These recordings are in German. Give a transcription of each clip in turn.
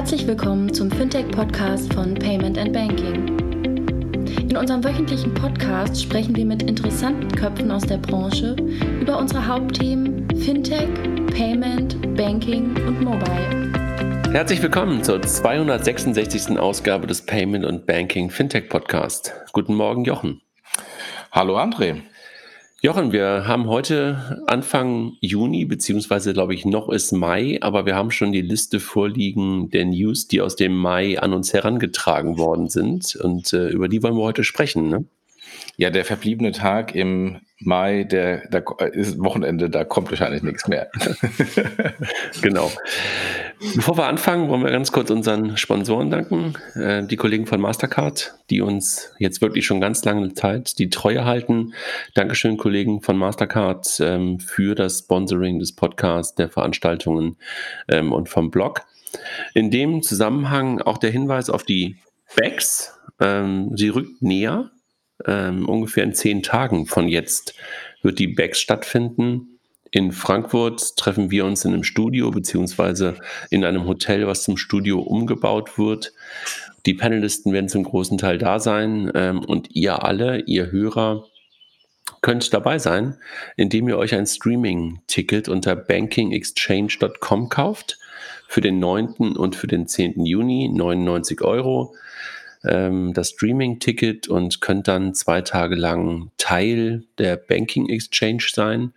Herzlich willkommen zum Fintech-Podcast von Payment and Banking. In unserem wöchentlichen Podcast sprechen wir mit interessanten Köpfen aus der Branche über unsere Hauptthemen Fintech, Payment, Banking und Mobile. Herzlich willkommen zur 266. Ausgabe des Payment und Banking Fintech Podcast. Guten Morgen, Jochen. Hallo, André. Jochen, wir haben heute Anfang Juni, beziehungsweise glaube ich noch ist Mai, aber wir haben schon die Liste vorliegen der News, die aus dem Mai an uns herangetragen worden sind. Und äh, über die wollen wir heute sprechen. Ne? Ja, der verbliebene Tag im Mai, der, der ist Wochenende, da kommt wahrscheinlich nichts mehr. genau. Bevor wir anfangen, wollen wir ganz kurz unseren Sponsoren danken, äh, die Kollegen von Mastercard, die uns jetzt wirklich schon ganz lange Zeit die Treue halten. Dankeschön, Kollegen von Mastercard, ähm, für das Sponsoring des Podcasts, der Veranstaltungen ähm, und vom Blog. In dem Zusammenhang auch der Hinweis auf die Bags. Ähm, sie rückt näher ähm, ungefähr in zehn Tagen von jetzt wird die BEX stattfinden. In Frankfurt treffen wir uns in einem Studio beziehungsweise in einem Hotel, was zum Studio umgebaut wird. Die Panelisten werden zum großen Teil da sein ähm, und ihr alle, ihr Hörer, könnt dabei sein, indem ihr euch ein Streaming-Ticket unter bankingexchange.com kauft für den 9. und für den 10. Juni 99 Euro ähm, das Streaming-Ticket und könnt dann zwei Tage lang Teil der Banking Exchange sein.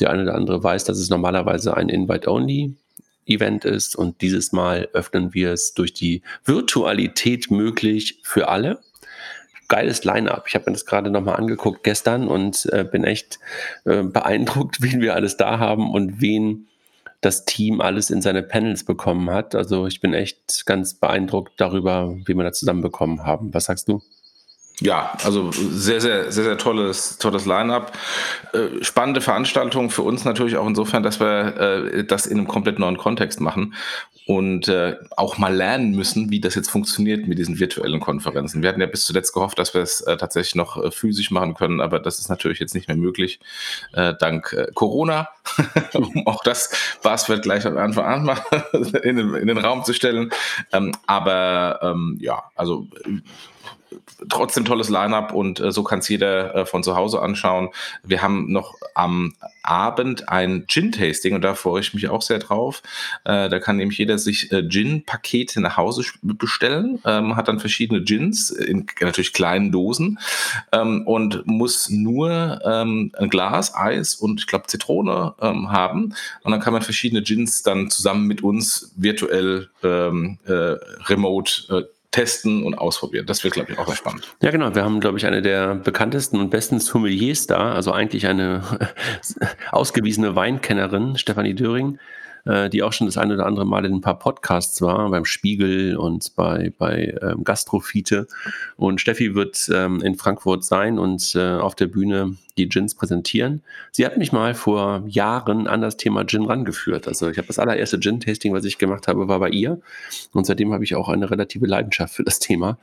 Der eine oder andere weiß, dass es normalerweise ein Invite-Only Event ist und dieses Mal öffnen wir es durch die Virtualität möglich für alle. Geiles Line-up. Ich habe mir das gerade nochmal angeguckt gestern und äh, bin echt äh, beeindruckt, wen wir alles da haben und wen das Team alles in seine Panels bekommen hat. Also ich bin echt ganz beeindruckt darüber, wie wir da zusammenbekommen haben. Was sagst du? Ja, also sehr, sehr, sehr, sehr tolles, tolles Line-up. Äh, spannende Veranstaltung für uns natürlich auch insofern, dass wir äh, das in einem komplett neuen Kontext machen und äh, auch mal lernen müssen, wie das jetzt funktioniert mit diesen virtuellen Konferenzen. Wir hatten ja bis zuletzt gehofft, dass wir es äh, tatsächlich noch äh, physisch machen können, aber das ist natürlich jetzt nicht mehr möglich, dank Corona. auch das Buzzword gleich am Anfang an mal in, den, in den Raum zu stellen. Ähm, aber ähm, ja, also trotzdem tolles Line-up und äh, so kann es jeder äh, von zu Hause anschauen. Wir haben noch am Abend ein Gin-Tasting und da freue ich mich auch sehr drauf. Äh, da kann nämlich jeder sich äh, Gin-Pakete nach Hause bestellen, ähm, hat dann verschiedene Gins in natürlich kleinen Dosen ähm, und muss nur ähm, ein Glas, Eis und ich glaube Zitrone ähm, haben und dann kann man verschiedene Gins dann zusammen mit uns virtuell ähm, äh, remote äh, testen und ausprobieren. Das wird, glaube ich, auch sehr spannend. Ja, genau. Wir haben, glaube ich, eine der bekanntesten und besten Sommeliers da, also eigentlich eine ausgewiesene Weinkennerin, Stefanie Döring, äh, die auch schon das eine oder andere Mal in ein paar Podcasts war, beim Spiegel und bei, bei ähm. Und Steffi wird ähm, in Frankfurt sein und äh, auf der Bühne die Gins präsentieren. Sie hat mich mal vor Jahren an das Thema Gin rangeführt. Also ich habe das allererste Gin-Tasting, was ich gemacht habe, war bei ihr. Und seitdem habe ich auch eine relative Leidenschaft für das Thema.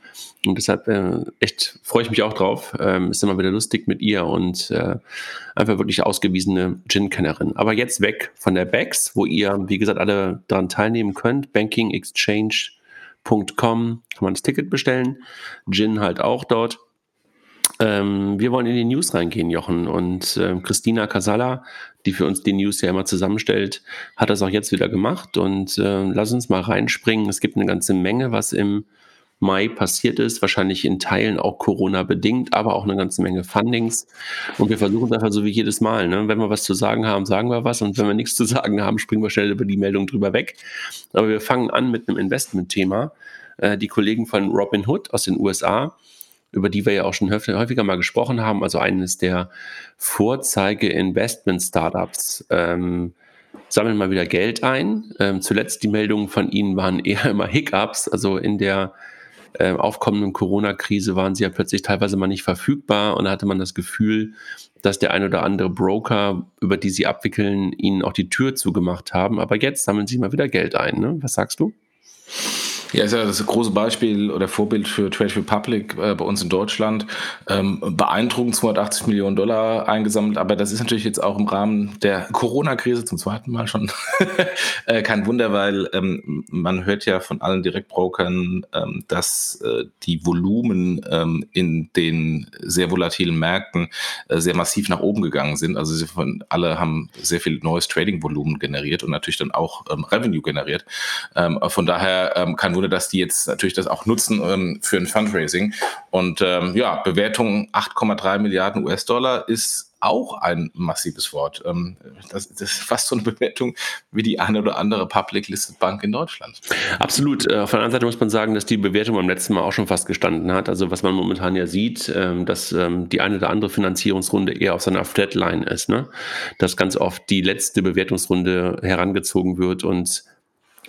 Und deshalb äh, echt freue ich mich auch drauf. Ähm, ist immer wieder lustig mit ihr und äh, einfach wirklich ausgewiesene Gin-Kennerin. Aber jetzt weg von der Bags, wo ihr, wie gesagt, alle daran teilnehmen könnt. Banking Exchange kann man das Ticket bestellen. Gin halt auch dort. Ähm, wir wollen in die News reingehen, Jochen. Und äh, Christina Casalla, die für uns die News ja immer zusammenstellt, hat das auch jetzt wieder gemacht. Und äh, lass uns mal reinspringen. Es gibt eine ganze Menge, was im Mai passiert ist, wahrscheinlich in Teilen auch Corona-bedingt, aber auch eine ganze Menge Fundings. Und wir versuchen einfach so wie jedes Mal, ne? wenn wir was zu sagen haben, sagen wir was und wenn wir nichts zu sagen haben, springen wir schnell über die Meldung drüber weg. Aber wir fangen an mit einem Investment-Thema. Äh, die Kollegen von Robinhood aus den USA über die wir ja auch schon häufiger mal gesprochen haben, also eines der Vorzeige-Investment-Startups, ähm, sammeln mal wieder Geld ein. Ähm, zuletzt die Meldungen von ihnen waren eher immer Hiccups, also in der äh, aufkommenden Corona-Krise waren sie ja plötzlich teilweise mal nicht verfügbar und da hatte man das Gefühl, dass der ein oder andere Broker, über die sie abwickeln, ihnen auch die Tür zugemacht haben. Aber jetzt sammeln sie mal wieder Geld ein. Ne? Was sagst du? Ja, ist ja das große Beispiel oder Vorbild für Trade Republic äh, bei uns in Deutschland. Ähm, beeindruckend 280 Millionen Dollar eingesammelt, aber das ist natürlich jetzt auch im Rahmen der Corona-Krise zum zweiten Mal schon äh, kein Wunder, weil ähm, man hört ja von allen Direktbrokern, ähm, dass äh, die Volumen ähm, in den sehr volatilen Märkten äh, sehr massiv nach oben gegangen sind. Also sie von, alle haben sehr viel neues Trading-Volumen generiert und natürlich dann auch ähm, Revenue generiert. Ähm, von daher kein Wunder, dass die jetzt natürlich das auch nutzen ähm, für ein Fundraising. Und ähm, ja, Bewertung 8,3 Milliarden US-Dollar ist auch ein massives Wort. Ähm, das, das, ist fast so eine Bewertung wie die eine oder andere Public Listed Bank in Deutschland. Absolut. Äh, auf der anderen Seite muss man sagen, dass die Bewertung beim letzten Mal auch schon fast gestanden hat. Also was man momentan ja sieht, ähm, dass ähm, die eine oder andere Finanzierungsrunde eher auf seiner Flatline ist. Ne? Dass ganz oft die letzte Bewertungsrunde herangezogen wird und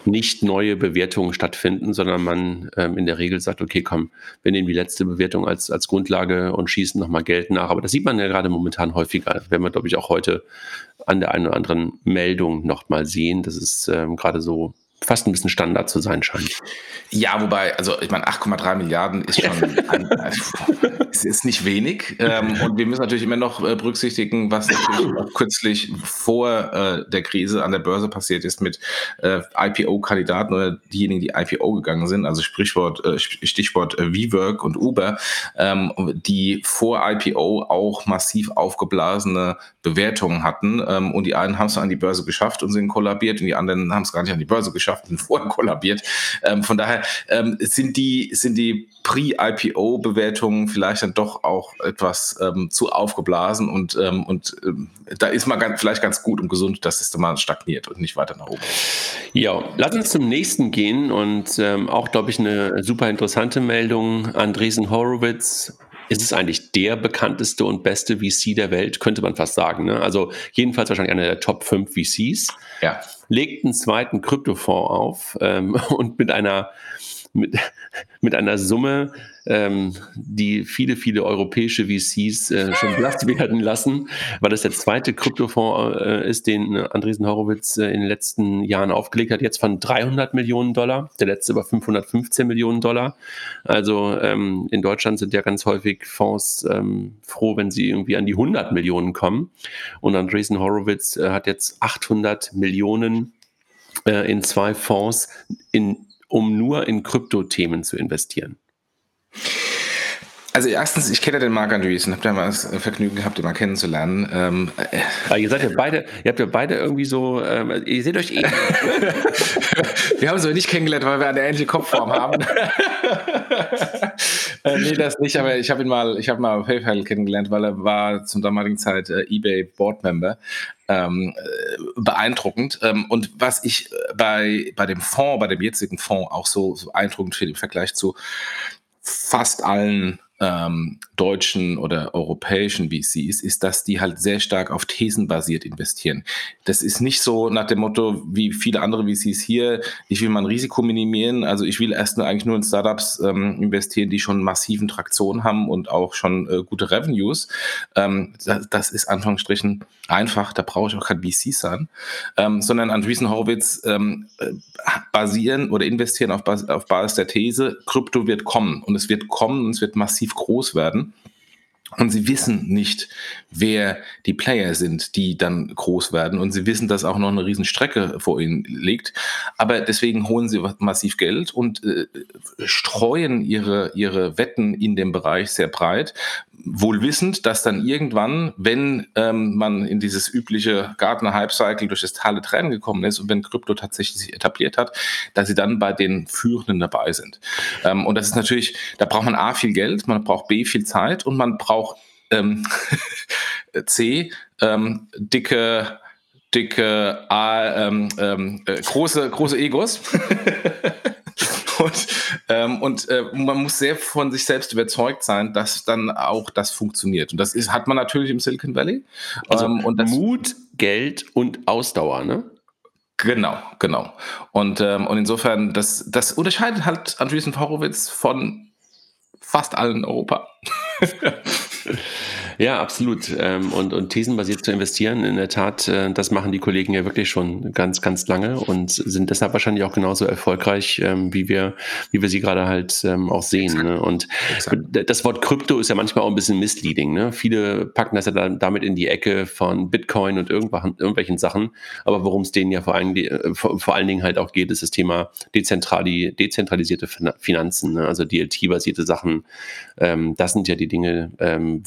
nicht neue Bewertungen stattfinden, sondern man ähm, in der Regel sagt, okay, komm, wir nehmen die letzte Bewertung als, als Grundlage und schießen nochmal Geld nach. Aber das sieht man ja gerade momentan häufiger. Werden wir, glaube ich, auch heute an der einen oder anderen Meldung nochmal sehen. Das ist ähm, gerade so fast ein bisschen Standard zu sein scheint. Ja, wobei, also ich meine, 8,3 Milliarden ist schon ein, es ist nicht wenig. Ähm, und wir müssen natürlich immer noch äh, berücksichtigen, was natürlich auch kürzlich vor äh, der Krise an der Börse passiert ist mit äh, IPO-Kandidaten oder diejenigen, die IPO gegangen sind, also Sprichwort, äh, Stichwort äh, WeWork und Uber, ähm, die vor IPO auch massiv aufgeblasene Bewertungen hatten. Ähm, und die einen haben es an die Börse geschafft und sind kollabiert und die anderen haben es gar nicht an die Börse geschafft Gesellschaften vorher kollabiert. Ähm, von daher ähm, sind die, sind die Pre-IPO-Bewertungen vielleicht dann doch auch etwas ähm, zu aufgeblasen und, ähm, und ähm, da ist man ganz, vielleicht ganz gut und gesund, dass es mal stagniert und nicht weiter nach oben. Ja, lass uns zum nächsten gehen und ähm, auch, glaube ich, eine super interessante Meldung. Andresen Horowitz ist es eigentlich der bekannteste und beste VC der Welt, könnte man fast sagen. Ne? Also jedenfalls wahrscheinlich einer der Top 5 VCs. Ja. Legt einen zweiten Kryptofonds auf ähm, und mit einer mit, mit einer Summe, ähm, die viele, viele europäische VCs äh, schon blass werden lassen, weil das der zweite Kryptofonds äh, ist, den Andresen Horowitz äh, in den letzten Jahren aufgelegt hat, jetzt von 300 Millionen Dollar, der letzte über 515 Millionen Dollar. Also ähm, in Deutschland sind ja ganz häufig Fonds ähm, froh, wenn sie irgendwie an die 100 Millionen kommen. Und Andresen Horowitz äh, hat jetzt 800 Millionen äh, in zwei Fonds in um nur in Kryptothemen zu investieren? Also erstens, ich kenne den Marc Andreessen, habe da mal das Vergnügen gehabt, ihn mal kennenzulernen. Ähm, äh, ihr seid ja beide, ihr habt ja beide irgendwie so, ähm, ihr seht euch eh. wir haben uns aber nicht kennengelernt, weil wir eine ähnliche Kopfform haben. äh, nee, das nicht, aber ich habe ihn mal, ich habe mal PayPal kennengelernt, weil er war zum damaligen Zeit äh, eBay Board Member. Ähm, äh, beeindruckend. Ähm, und was ich bei, bei dem Fonds, bei dem jetzigen Fonds auch so, so beeindruckend finde im Vergleich zu fast allen ähm, deutschen oder europäischen VCs, ist, dass die halt sehr stark auf Thesen basiert investieren. Das ist nicht so nach dem Motto wie viele andere VCs hier, ich will mein Risiko minimieren, also ich will erst nur eigentlich nur in Startups ähm, investieren, die schon massiven Traktion haben und auch schon äh, gute Revenues. Ähm, das, das, ist Anführungsstrichen einfach, da brauche ich auch kein VC sein, ähm, sondern Andreessen Horowitz ähm, äh, basieren oder investieren auf, Bas auf Basis der These, Krypto wird kommen und es wird kommen und es wird massiv groß werden. Und sie wissen nicht, wer die Player sind, die dann groß werden. Und sie wissen, dass auch noch eine Riesenstrecke vor ihnen liegt. Aber deswegen holen sie massiv Geld und äh, streuen ihre, ihre Wetten in dem Bereich sehr breit, wohl wissend, dass dann irgendwann, wenn ähm, man in dieses übliche Gartner-Hype-Cycle durch das tale Tränen gekommen ist und wenn Krypto tatsächlich sich etabliert hat, dass sie dann bei den Führenden dabei sind. Ähm, und das ist natürlich, da braucht man A viel Geld, man braucht B viel Zeit und man braucht ähm, C ähm, dicke dicke A, ähm, äh, große große Egos Und, ähm, und äh, man muss sehr von sich selbst überzeugt sein, dass dann auch das funktioniert. Und das ist, hat man natürlich im Silicon Valley. Also ähm, und Mut, Geld und Ausdauer, ne? Genau, genau. Und, ähm, und insofern, das, das unterscheidet halt Andreessen Horowitz von fast allen in Europa. Ja, absolut. Ähm, und, und thesenbasiert zu investieren, in der Tat, äh, das machen die Kollegen ja wirklich schon ganz, ganz lange und sind deshalb wahrscheinlich auch genauso erfolgreich, ähm, wie wir, wie wir sie gerade halt ähm, auch sehen. Ne? Und Exakt. das Wort Krypto ist ja manchmal auch ein bisschen misleading. Ne? Viele packen das ja dann damit in die Ecke von Bitcoin und irgendwelchen Sachen. Aber worum es denen ja vor allen, vor allen Dingen halt auch geht, ist das Thema dezentrali dezentralisierte Finanzen, ne? also DLT-basierte Sachen. Das sind ja die Dinge,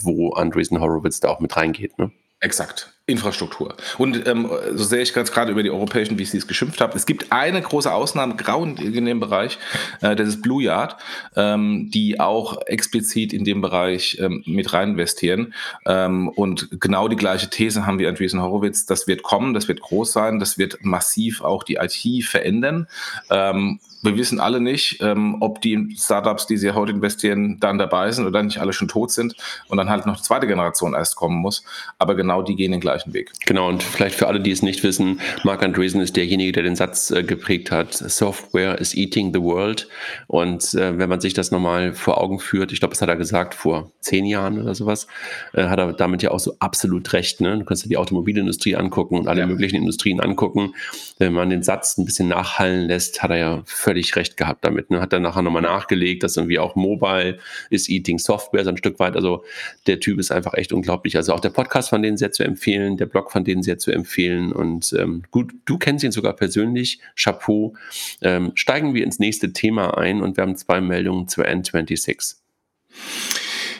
wo Andreessen Horowitz da auch mit reingeht. Ne? Exakt. Infrastruktur. Und ähm, so sehr ich ganz gerade über die europäischen VCs geschimpft habe, es gibt eine große Ausnahme, grau in dem Bereich, äh, das ist Blue Yard, ähm, die auch explizit in dem Bereich ähm, mit rein investieren. Ähm, und genau die gleiche These haben wir Andreessen Horowitz, das wird kommen, das wird groß sein, das wird massiv auch die IT verändern. Ähm, wir wissen alle nicht, ähm, ob die Startups, die sie heute investieren, dann dabei sind oder nicht alle schon tot sind und dann halt noch die zweite Generation erst kommen muss. Aber genau die gehen den gleichen Weg. Genau, und vielleicht für alle, die es nicht wissen, Mark Andreessen ist derjenige, der den Satz äh, geprägt hat, Software is eating the world. Und äh, wenn man sich das nochmal vor Augen führt, ich glaube, das hat er gesagt vor zehn Jahren oder sowas, äh, hat er damit ja auch so absolut recht. Ne? Du kannst dir die Automobilindustrie angucken und alle ja. möglichen Industrien angucken. Wenn man den Satz ein bisschen nachhallen lässt, hat er ja völlig recht gehabt damit. Ne? Hat dann nachher nochmal nachgelegt, dass irgendwie auch Mobile ist Eating Software so ein Stück weit. Also der Typ ist einfach echt unglaublich. Also auch der Podcast von denen sehr zu empfehlen, der Blog von denen sehr zu empfehlen. Und ähm, gut, du kennst ihn sogar persönlich. Chapeau. Ähm, steigen wir ins nächste Thema ein und wir haben zwei Meldungen zur N26.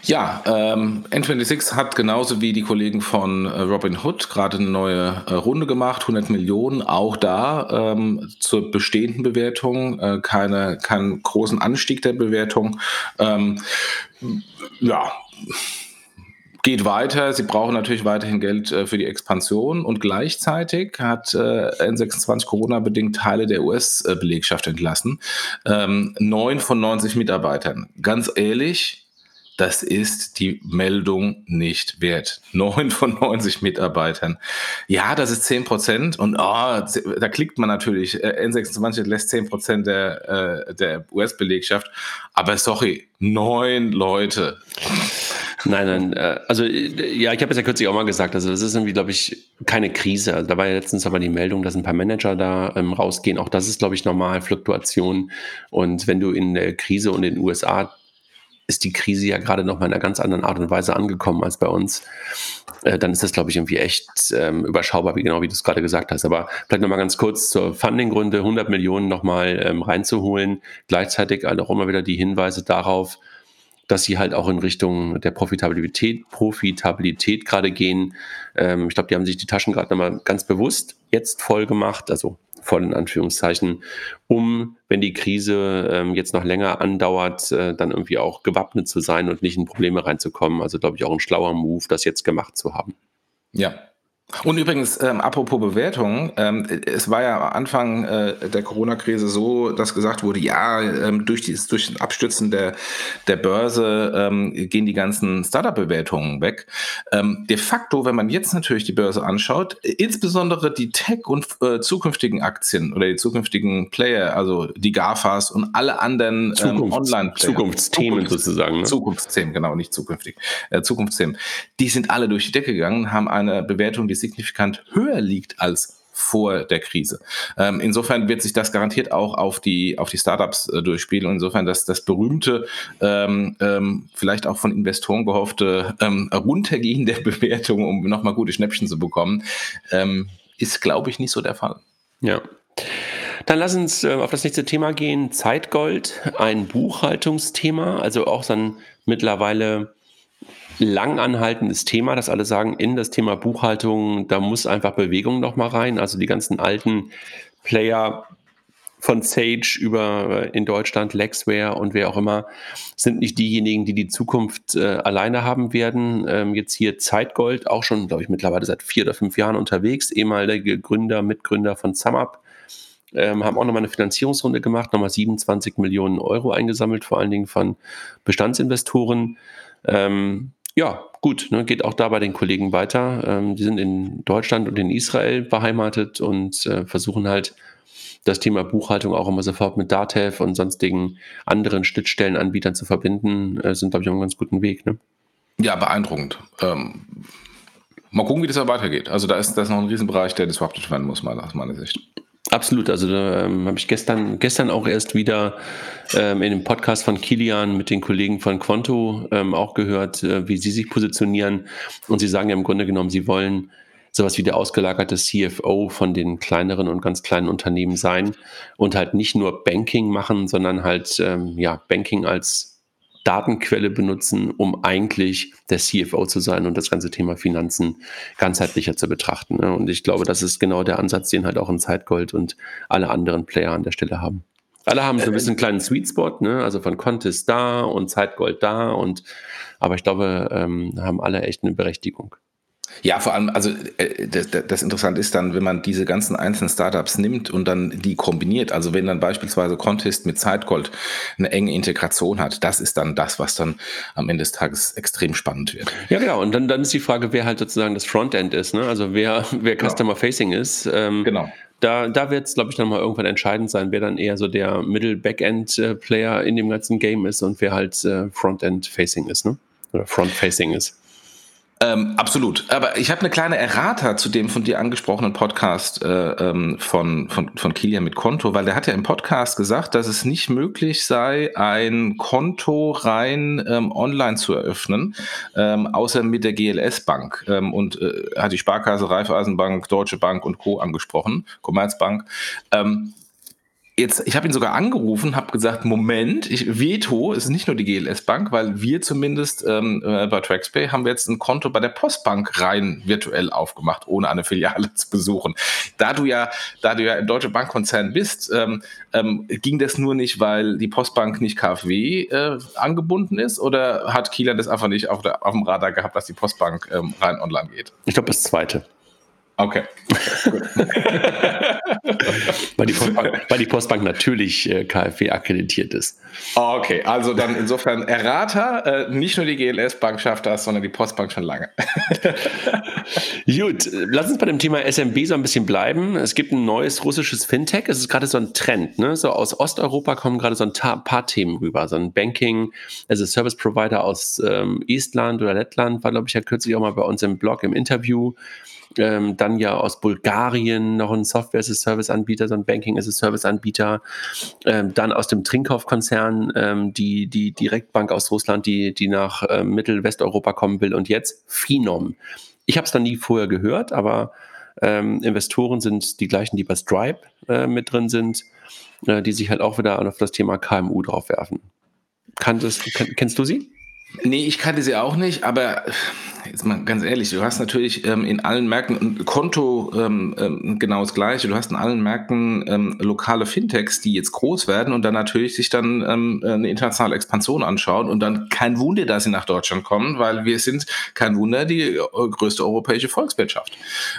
Ja, ähm, N26 hat genauso wie die Kollegen von äh, Robin Hood gerade eine neue äh, Runde gemacht, 100 Millionen, auch da ähm, zur bestehenden Bewertung, äh, keine, keinen großen Anstieg der Bewertung. Ähm, ja, geht weiter. Sie brauchen natürlich weiterhin Geld äh, für die Expansion und gleichzeitig hat äh, N26 Corona-bedingt Teile der US-Belegschaft entlassen. Ähm, neun von 90 Mitarbeitern. Ganz ehrlich, das ist die Meldung nicht wert. Neun von 90 Mitarbeitern. Ja, das ist zehn Prozent und oh, da klickt man natürlich. Äh, N26 lässt zehn Prozent der, der US-Belegschaft. Aber sorry, neun Leute. Nein, nein, äh, also ja, ich habe es ja kürzlich auch mal gesagt, also das ist irgendwie, glaube ich, keine Krise. Also, da war ja letztens aber die Meldung, dass ein paar Manager da ähm, rausgehen. Auch das ist, glaube ich, normal, Fluktuation. Und wenn du in der Krise und in den USA ist die Krise ja gerade noch mal in einer ganz anderen Art und Weise angekommen als bei uns, äh, dann ist das, glaube ich, irgendwie echt ähm, überschaubar, wie genau wie du es gerade gesagt hast. Aber vielleicht noch mal ganz kurz zur Funding-Gründe, 100 Millionen noch mal ähm, reinzuholen, gleichzeitig halt auch immer wieder die Hinweise darauf, dass sie halt auch in Richtung der Profitabilität, Profitabilität gerade gehen. Ähm, ich glaube, die haben sich die Taschen gerade nochmal ganz bewusst jetzt voll gemacht, also voll in Anführungszeichen, um, wenn die Krise ähm, jetzt noch länger andauert, äh, dann irgendwie auch gewappnet zu sein und nicht in Probleme reinzukommen. Also glaube ich auch ein schlauer Move, das jetzt gemacht zu haben. Ja, und übrigens, ähm, apropos Bewertungen, ähm, es war ja Anfang äh, der Corona-Krise so, dass gesagt wurde, ja, ähm, durch, dieses, durch das Abstützen der, der Börse ähm, gehen die ganzen Startup-Bewertungen weg. Ähm, de facto, wenn man jetzt natürlich die Börse anschaut, insbesondere die Tech- und äh, zukünftigen Aktien oder die zukünftigen Player, also die GAFAs und alle anderen ähm, Online-Player. Zukunftsthemen Zukunfts sozusagen. Ne? Zukunftsthemen, genau, nicht zukünftig. Äh, Zukunftsthemen. Die sind alle durch die Decke gegangen, haben eine Bewertung, die signifikant höher liegt als vor der Krise. Ähm, insofern wird sich das garantiert auch auf die, auf die Startups äh, durchspielen. Und insofern, dass das berühmte, ähm, ähm, vielleicht auch von Investoren gehoffte ähm, Runtergehen der Bewertung, um nochmal gute Schnäppchen zu bekommen, ähm, ist, glaube ich, nicht so der Fall. Ja. Dann lass uns äh, auf das nächste Thema gehen. Zeitgold, ein Buchhaltungsthema, also auch dann mittlerweile langanhaltendes Thema, dass alle sagen, in das Thema Buchhaltung, da muss einfach Bewegung noch mal rein. Also die ganzen alten Player von Sage über äh, in Deutschland Lexware und wer auch immer sind nicht diejenigen, die die Zukunft äh, alleine haben werden. Ähm, jetzt hier Zeitgold, auch schon, glaube ich, mittlerweile seit vier oder fünf Jahren unterwegs, ehemalige Gründer, Mitgründer von SumUp. Ähm, haben auch nochmal eine Finanzierungsrunde gemacht, nochmal 27 Millionen Euro eingesammelt, vor allen Dingen von Bestandsinvestoren. Ähm, ja, gut, ne, geht auch da bei den Kollegen weiter. Ähm, die sind in Deutschland und in Israel beheimatet und äh, versuchen halt das Thema Buchhaltung auch immer sofort mit Datev und sonstigen anderen Schnittstellenanbietern zu verbinden, äh, sind, glaube ich, auf einem ganz guten Weg. Ne? Ja, beeindruckend. Ähm, mal gucken, wie das weitergeht. Also da ist das noch ein Riesenbereich, der disrupted werden muss, mal aus meiner Sicht. Absolut, also ähm, habe ich gestern, gestern auch erst wieder ähm, in dem Podcast von Kilian mit den Kollegen von Quanto ähm, auch gehört, äh, wie sie sich positionieren. Und sie sagen ja im Grunde genommen, sie wollen sowas wie der ausgelagerte CFO von den kleineren und ganz kleinen Unternehmen sein und halt nicht nur Banking machen, sondern halt ähm, ja Banking als Datenquelle benutzen, um eigentlich der CFO zu sein und das ganze Thema Finanzen ganzheitlicher zu betrachten. Ne? Und ich glaube, das ist genau der Ansatz, den halt auch ein Zeitgold und alle anderen Player an der Stelle haben. Alle haben so ein bisschen einen kleinen Sweet Spot, ne? also von Contest da und Zeitgold da und aber ich glaube, ähm, haben alle echt eine Berechtigung. Ja, vor allem, also äh, das, das Interessante ist dann, wenn man diese ganzen einzelnen Startups nimmt und dann die kombiniert, also wenn dann beispielsweise Contest mit Zeitgold eine enge Integration hat, das ist dann das, was dann am Ende des Tages extrem spannend wird. Ja, genau. Und dann, dann ist die Frage, wer halt sozusagen das Frontend ist, ne? also wer, wer genau. Customer Facing ist. Ähm, genau. Da, da wird es, glaube ich, dann mal irgendwann entscheidend sein, wer dann eher so der Middle-Backend-Player in dem ganzen Game ist und wer halt äh, Frontend-Facing ist, ne? Oder Front-Facing ist. Ähm, absolut. Aber ich habe eine kleine Errata zu dem von dir angesprochenen Podcast äh, ähm, von, von, von Kilian mit Konto, weil der hat ja im Podcast gesagt, dass es nicht möglich sei, ein Konto rein ähm, online zu eröffnen, ähm, außer mit der GLS Bank. Ähm, und äh, hat die Sparkasse, Raiffeisenbank, Deutsche Bank und Co. angesprochen, Commerzbank. Jetzt, ich habe ihn sogar angerufen, habe gesagt, Moment, ich, Veto ist nicht nur die GLS Bank, weil wir zumindest ähm, äh, bei TraxPay haben wir jetzt ein Konto bei der Postbank rein virtuell aufgemacht, ohne eine Filiale zu besuchen. Da du ja, da du ja im Deutsche Bankkonzern bist, ähm, ähm, ging das nur nicht, weil die Postbank nicht KfW äh, angebunden ist, oder hat Kieler das einfach nicht auf, der, auf dem Radar gehabt, dass die Postbank ähm, rein online geht? Ich glaube, das zweite. Okay. weil, die Postbank, weil die Postbank natürlich äh, KfW akkreditiert ist. Okay, also dann insofern Errata, äh, nicht nur die GLS-Bank schafft das, sondern die Postbank schon lange. Gut, lass uns bei dem Thema SMB so ein bisschen bleiben. Es gibt ein neues russisches Fintech. Es ist gerade so ein Trend. Ne? So aus Osteuropa kommen gerade so ein paar Themen rüber. So ein Banking, also Service Provider aus ähm, Estland oder Lettland war, glaube ich, ja kürzlich auch mal bei uns im Blog im Interview ähm, dann ja aus Bulgarien noch ein Software-as-a-Service-Anbieter, so ein Banking-as-a-Service-Anbieter, ähm, dann aus dem Trinkhoff-Konzern ähm, die, die Direktbank aus Russland, die, die nach äh, Mittel-Westeuropa kommen will und jetzt Phenom. Ich habe es dann nie vorher gehört, aber ähm, Investoren sind die gleichen, die bei Stripe äh, mit drin sind, äh, die sich halt auch wieder auf das Thema KMU drauf werfen. Kanntest, kennst du sie? Nee, ich kannte sie auch nicht, aber jetzt mal ganz ehrlich, du hast natürlich ähm, in allen Märkten, und Konto ähm, ähm, genau das gleiche, du hast in allen Märkten ähm, lokale Fintechs, die jetzt groß werden und dann natürlich sich dann ähm, eine internationale Expansion anschauen und dann kein Wunder, dass sie nach Deutschland kommen, weil wir sind, kein Wunder, die äh, größte europäische Volkswirtschaft.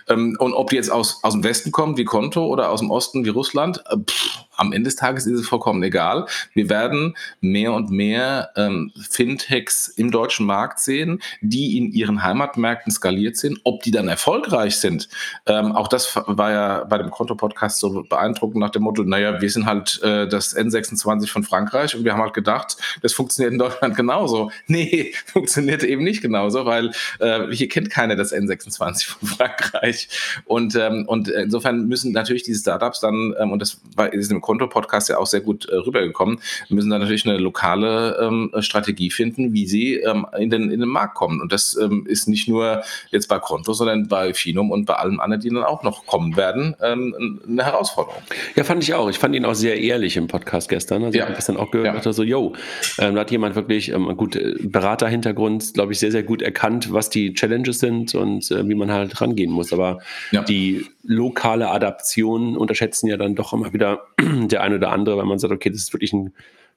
Ähm, und ob die jetzt aus, aus dem Westen kommen wie Konto oder aus dem Osten wie Russland, äh, pff, am Ende des Tages ist es vollkommen egal. Wir werden mehr und mehr ähm, Fintechs im deutschen Markt sehen, die in ihren Heimatmärkten skaliert sind. Ob die dann erfolgreich sind, ähm, auch das war ja bei dem Konto-Podcast so beeindruckend nach dem Motto, naja, wir sind halt äh, das N26 von Frankreich und wir haben halt gedacht, das funktioniert in Deutschland genauso. Nee, funktioniert eben nicht genauso, weil äh, hier kennt keiner das N26 von Frankreich. Und, ähm, und insofern müssen natürlich diese Startups dann, ähm, und das war, ist im Konto-Podcast ja auch sehr gut äh, rübergekommen, müssen dann natürlich eine lokale ähm, Strategie finden, wie sie ähm, in, den, in den Markt kommen. Und das ähm, ist nicht nur jetzt bei Konto, sondern bei Finum und bei allen anderen, die dann auch noch kommen werden, ähm, eine Herausforderung. Ja, fand ich auch. Ich fand ihn auch sehr ehrlich im Podcast gestern. Also ja. ich habe gestern auch gehört, ja. so, yo, ähm, da hat jemand wirklich, ähm, gut, äh, Beraterhintergrund, glaube ich, sehr, sehr gut erkannt, was die Challenges sind und äh, wie man halt rangehen muss. Aber ja. die lokale Adaption unterschätzen ja dann doch immer wieder der eine oder andere, wenn man sagt, okay, das ist wirklich ein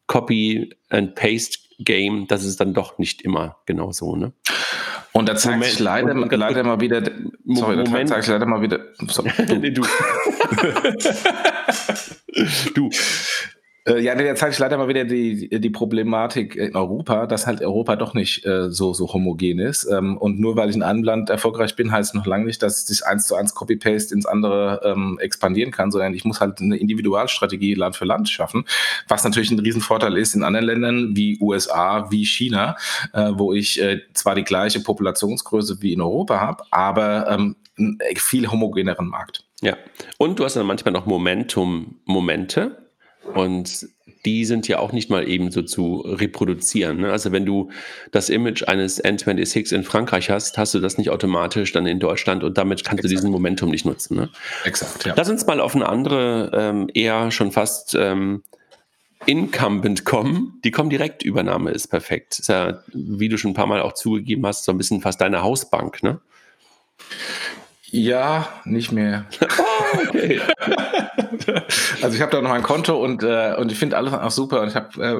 Copy and Paste Game, das ist dann doch nicht immer genau so, ne? Und da zeigt Moment, sich leider, und, leider mal wieder, sorry, Moment. da zeigt sich leider mal wieder, sorry, du. nee, du. du. Äh, ja, der zeigt leider mal wieder die, die Problematik in Europa, dass halt Europa doch nicht äh, so, so homogen ist. Ähm, und nur weil ich in einem Land erfolgreich bin, heißt noch lange nicht, dass ich eins zu eins Copy-Paste ins andere ähm, expandieren kann, sondern ich muss halt eine Individualstrategie Land für Land schaffen, was natürlich ein Riesenvorteil ist in anderen Ländern wie USA, wie China, äh, wo ich äh, zwar die gleiche Populationsgröße wie in Europa habe, aber ähm, einen viel homogeneren Markt. Ja, und du hast dann manchmal noch Momentum-Momente und die sind ja auch nicht mal eben so zu reproduzieren. Ne? Also wenn du das Image eines N26 in Frankreich hast, hast du das nicht automatisch dann in Deutschland und damit kannst Exakt. du diesen Momentum nicht nutzen. Ne? Exakt, ja. Lass uns mal auf eine andere, ähm, eher schon fast ähm, Incumbent kommen. Die Comdirect-Übernahme ist perfekt. Ist ja, wie du schon ein paar Mal auch zugegeben hast, so ein bisschen fast deine Hausbank, ne? Ja, nicht mehr. okay. also ich habe da noch ein Konto und, äh, und ich finde alles auch super. Und ich hab, äh,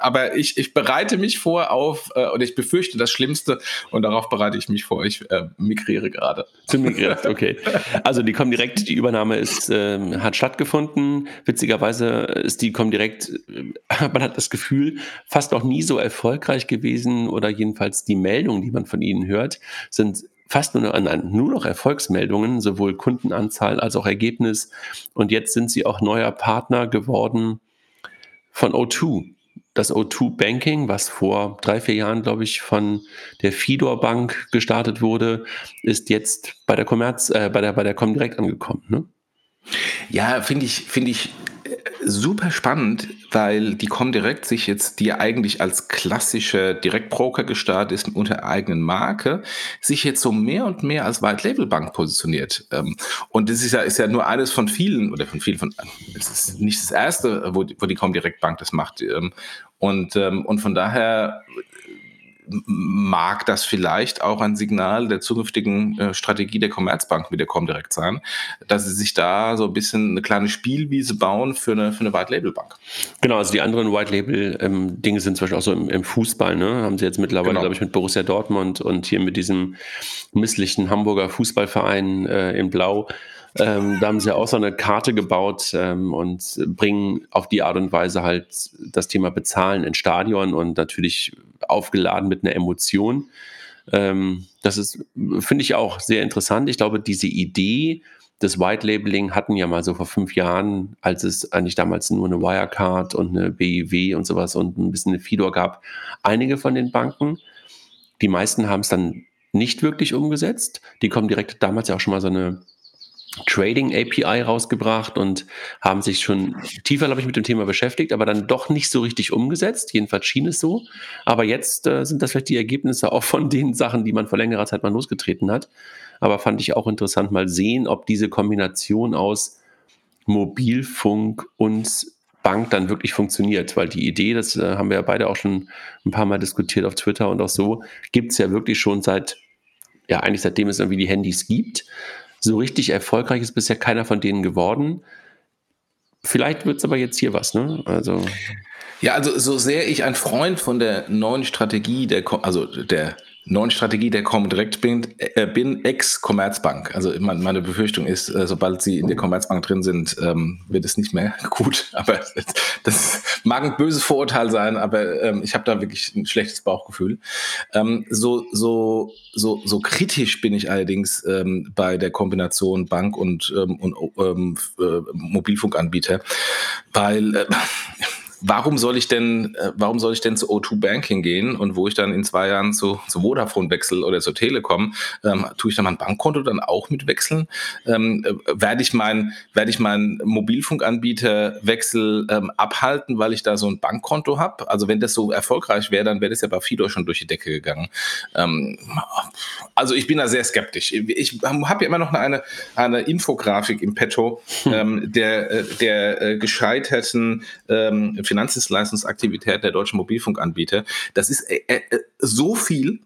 aber ich, ich bereite mich vor auf, äh, und ich befürchte das Schlimmste und darauf bereite ich mich vor. Ich äh, migriere gerade. Du migrierst, okay. Also die kommen direkt, die Übernahme ist, äh, hat stattgefunden. Witzigerweise ist die kommen direkt, äh, man hat das Gefühl, fast noch nie so erfolgreich gewesen oder jedenfalls die Meldungen, die man von ihnen hört, sind fast nur, nein, nur noch Erfolgsmeldungen, sowohl Kundenanzahl als auch Ergebnis. Und jetzt sind sie auch neuer Partner geworden von O2. Das O2 Banking, was vor drei, vier Jahren, glaube ich, von der Fidor Bank gestartet wurde, ist jetzt bei der Commerz, äh, bei der, bei der Comdirect angekommen. Ne? Ja, finde ich, finde ich super spannend, weil die Comdirect sich jetzt, die eigentlich als klassische Direktbroker gestartet ist unter eigenen Marke, sich jetzt so mehr und mehr als White Label Bank positioniert. Ähm, und das ist ja, ist ja nur eines von vielen oder von vielen von, es ist nicht das erste, wo, wo die Comdirect Bank das macht. Ähm, und, ähm, und von daher mag das vielleicht auch ein Signal der zukünftigen äh, Strategie der Commerzbank mit der Comdirect sein, dass sie sich da so ein bisschen eine kleine Spielwiese bauen für eine, für eine White-Label-Bank. Genau, also die anderen White-Label-Dinge ähm, sind zum Beispiel auch so im, im Fußball, ne? Haben sie jetzt mittlerweile, genau. glaube ich, mit Borussia Dortmund und hier mit diesem misslichen Hamburger Fußballverein äh, in Blau. Ähm, da haben sie auch so eine Karte gebaut ähm, und bringen auf die Art und Weise halt das Thema Bezahlen in Stadion und natürlich aufgeladen mit einer Emotion. Ähm, das ist, finde ich auch sehr interessant. Ich glaube, diese Idee des White Labeling hatten ja mal so vor fünf Jahren, als es eigentlich damals nur eine Wirecard und eine BIW und sowas und ein bisschen eine Fidor gab, einige von den Banken. Die meisten haben es dann nicht wirklich umgesetzt. Die kommen direkt damals ja auch schon mal so eine Trading API rausgebracht und haben sich schon tiefer, glaube ich, mit dem Thema beschäftigt, aber dann doch nicht so richtig umgesetzt. Jedenfalls schien es so. Aber jetzt äh, sind das vielleicht die Ergebnisse auch von den Sachen, die man vor längerer Zeit mal losgetreten hat. Aber fand ich auch interessant, mal sehen, ob diese Kombination aus Mobilfunk und Bank dann wirklich funktioniert, weil die Idee, das äh, haben wir ja beide auch schon ein paar Mal diskutiert auf Twitter und auch so, gibt es ja wirklich schon seit, ja, eigentlich seitdem es irgendwie die Handys gibt. So richtig erfolgreich ist bisher keiner von denen geworden. Vielleicht wird es aber jetzt hier was, ne? Also. Ja, also so sehr ich ein Freund von der neuen Strategie der, also der neuen Strategie der Comdirect bin, äh, bin ex-Commerzbank. Also meine Befürchtung ist, äh, sobald sie in der Commerzbank drin sind, ähm, wird es nicht mehr gut. Aber das mag ein böses Vorurteil sein, aber ähm, ich habe da wirklich ein schlechtes Bauchgefühl. Ähm, so, so, so, so kritisch bin ich allerdings ähm, bei der Kombination Bank und, ähm, und ähm, äh, Mobilfunkanbieter, weil äh, warum soll ich denn, äh, warum soll ich denn zu O2 Banking gehen und wo ich dann in zwei Jahren zu, zu Vodafone wechsle oder zur Telekom, ähm, tue ich dann mein Bankkonto dann auch mit wechseln? Ähm, äh, werde ich mein, werde ich meinen Mobilfunkanbieterwechsel ähm, abhalten, weil ich da so ein Bankkonto habe? Also wenn das so erfolgreich wäre, dann wäre das ja bei Fido schon durch die Decke gegangen. Ähm, also ich bin da sehr skeptisch. Ich habe ja immer noch eine, eine Infografik im Petto hm. ähm, der, äh, der gescheiterten ähm, Finanzdienstleistungsaktivität der deutschen Mobilfunkanbieter. Das ist äh, äh, so viel,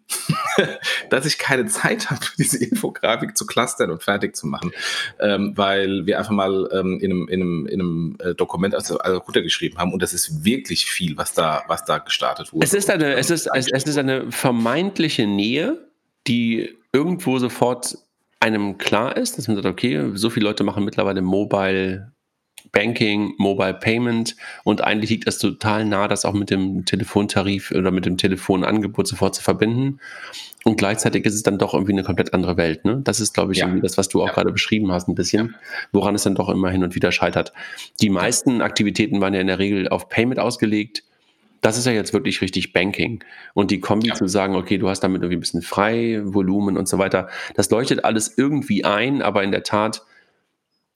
dass ich keine Zeit habe, diese Infografik zu clustern und fertig zu machen, ähm, weil wir einfach mal ähm, in einem, in einem, in einem äh, Dokument also, also runtergeschrieben haben und das ist wirklich viel, was da, was da gestartet wurde. Es ist eine, es ist, es, es ist eine vermeintliche Nähe, die irgendwo sofort einem klar ist, dass man sagt, okay, so viele Leute machen mittlerweile Mobile Banking, Mobile Payment und eigentlich liegt es total nah, das auch mit dem Telefontarif oder mit dem Telefonangebot sofort zu verbinden. Und gleichzeitig ist es dann doch irgendwie eine komplett andere Welt. Ne? Das ist, glaube ich, ja. irgendwie das, was du auch ja. gerade beschrieben hast, ein bisschen, woran es dann doch immer hin und wieder scheitert. Die meisten Aktivitäten waren ja in der Regel auf Payment ausgelegt. Das ist ja jetzt wirklich richtig Banking. Und die Kombi ja. zu sagen, okay, du hast damit irgendwie ein bisschen Freivolumen und so weiter, das leuchtet alles irgendwie ein, aber in der Tat,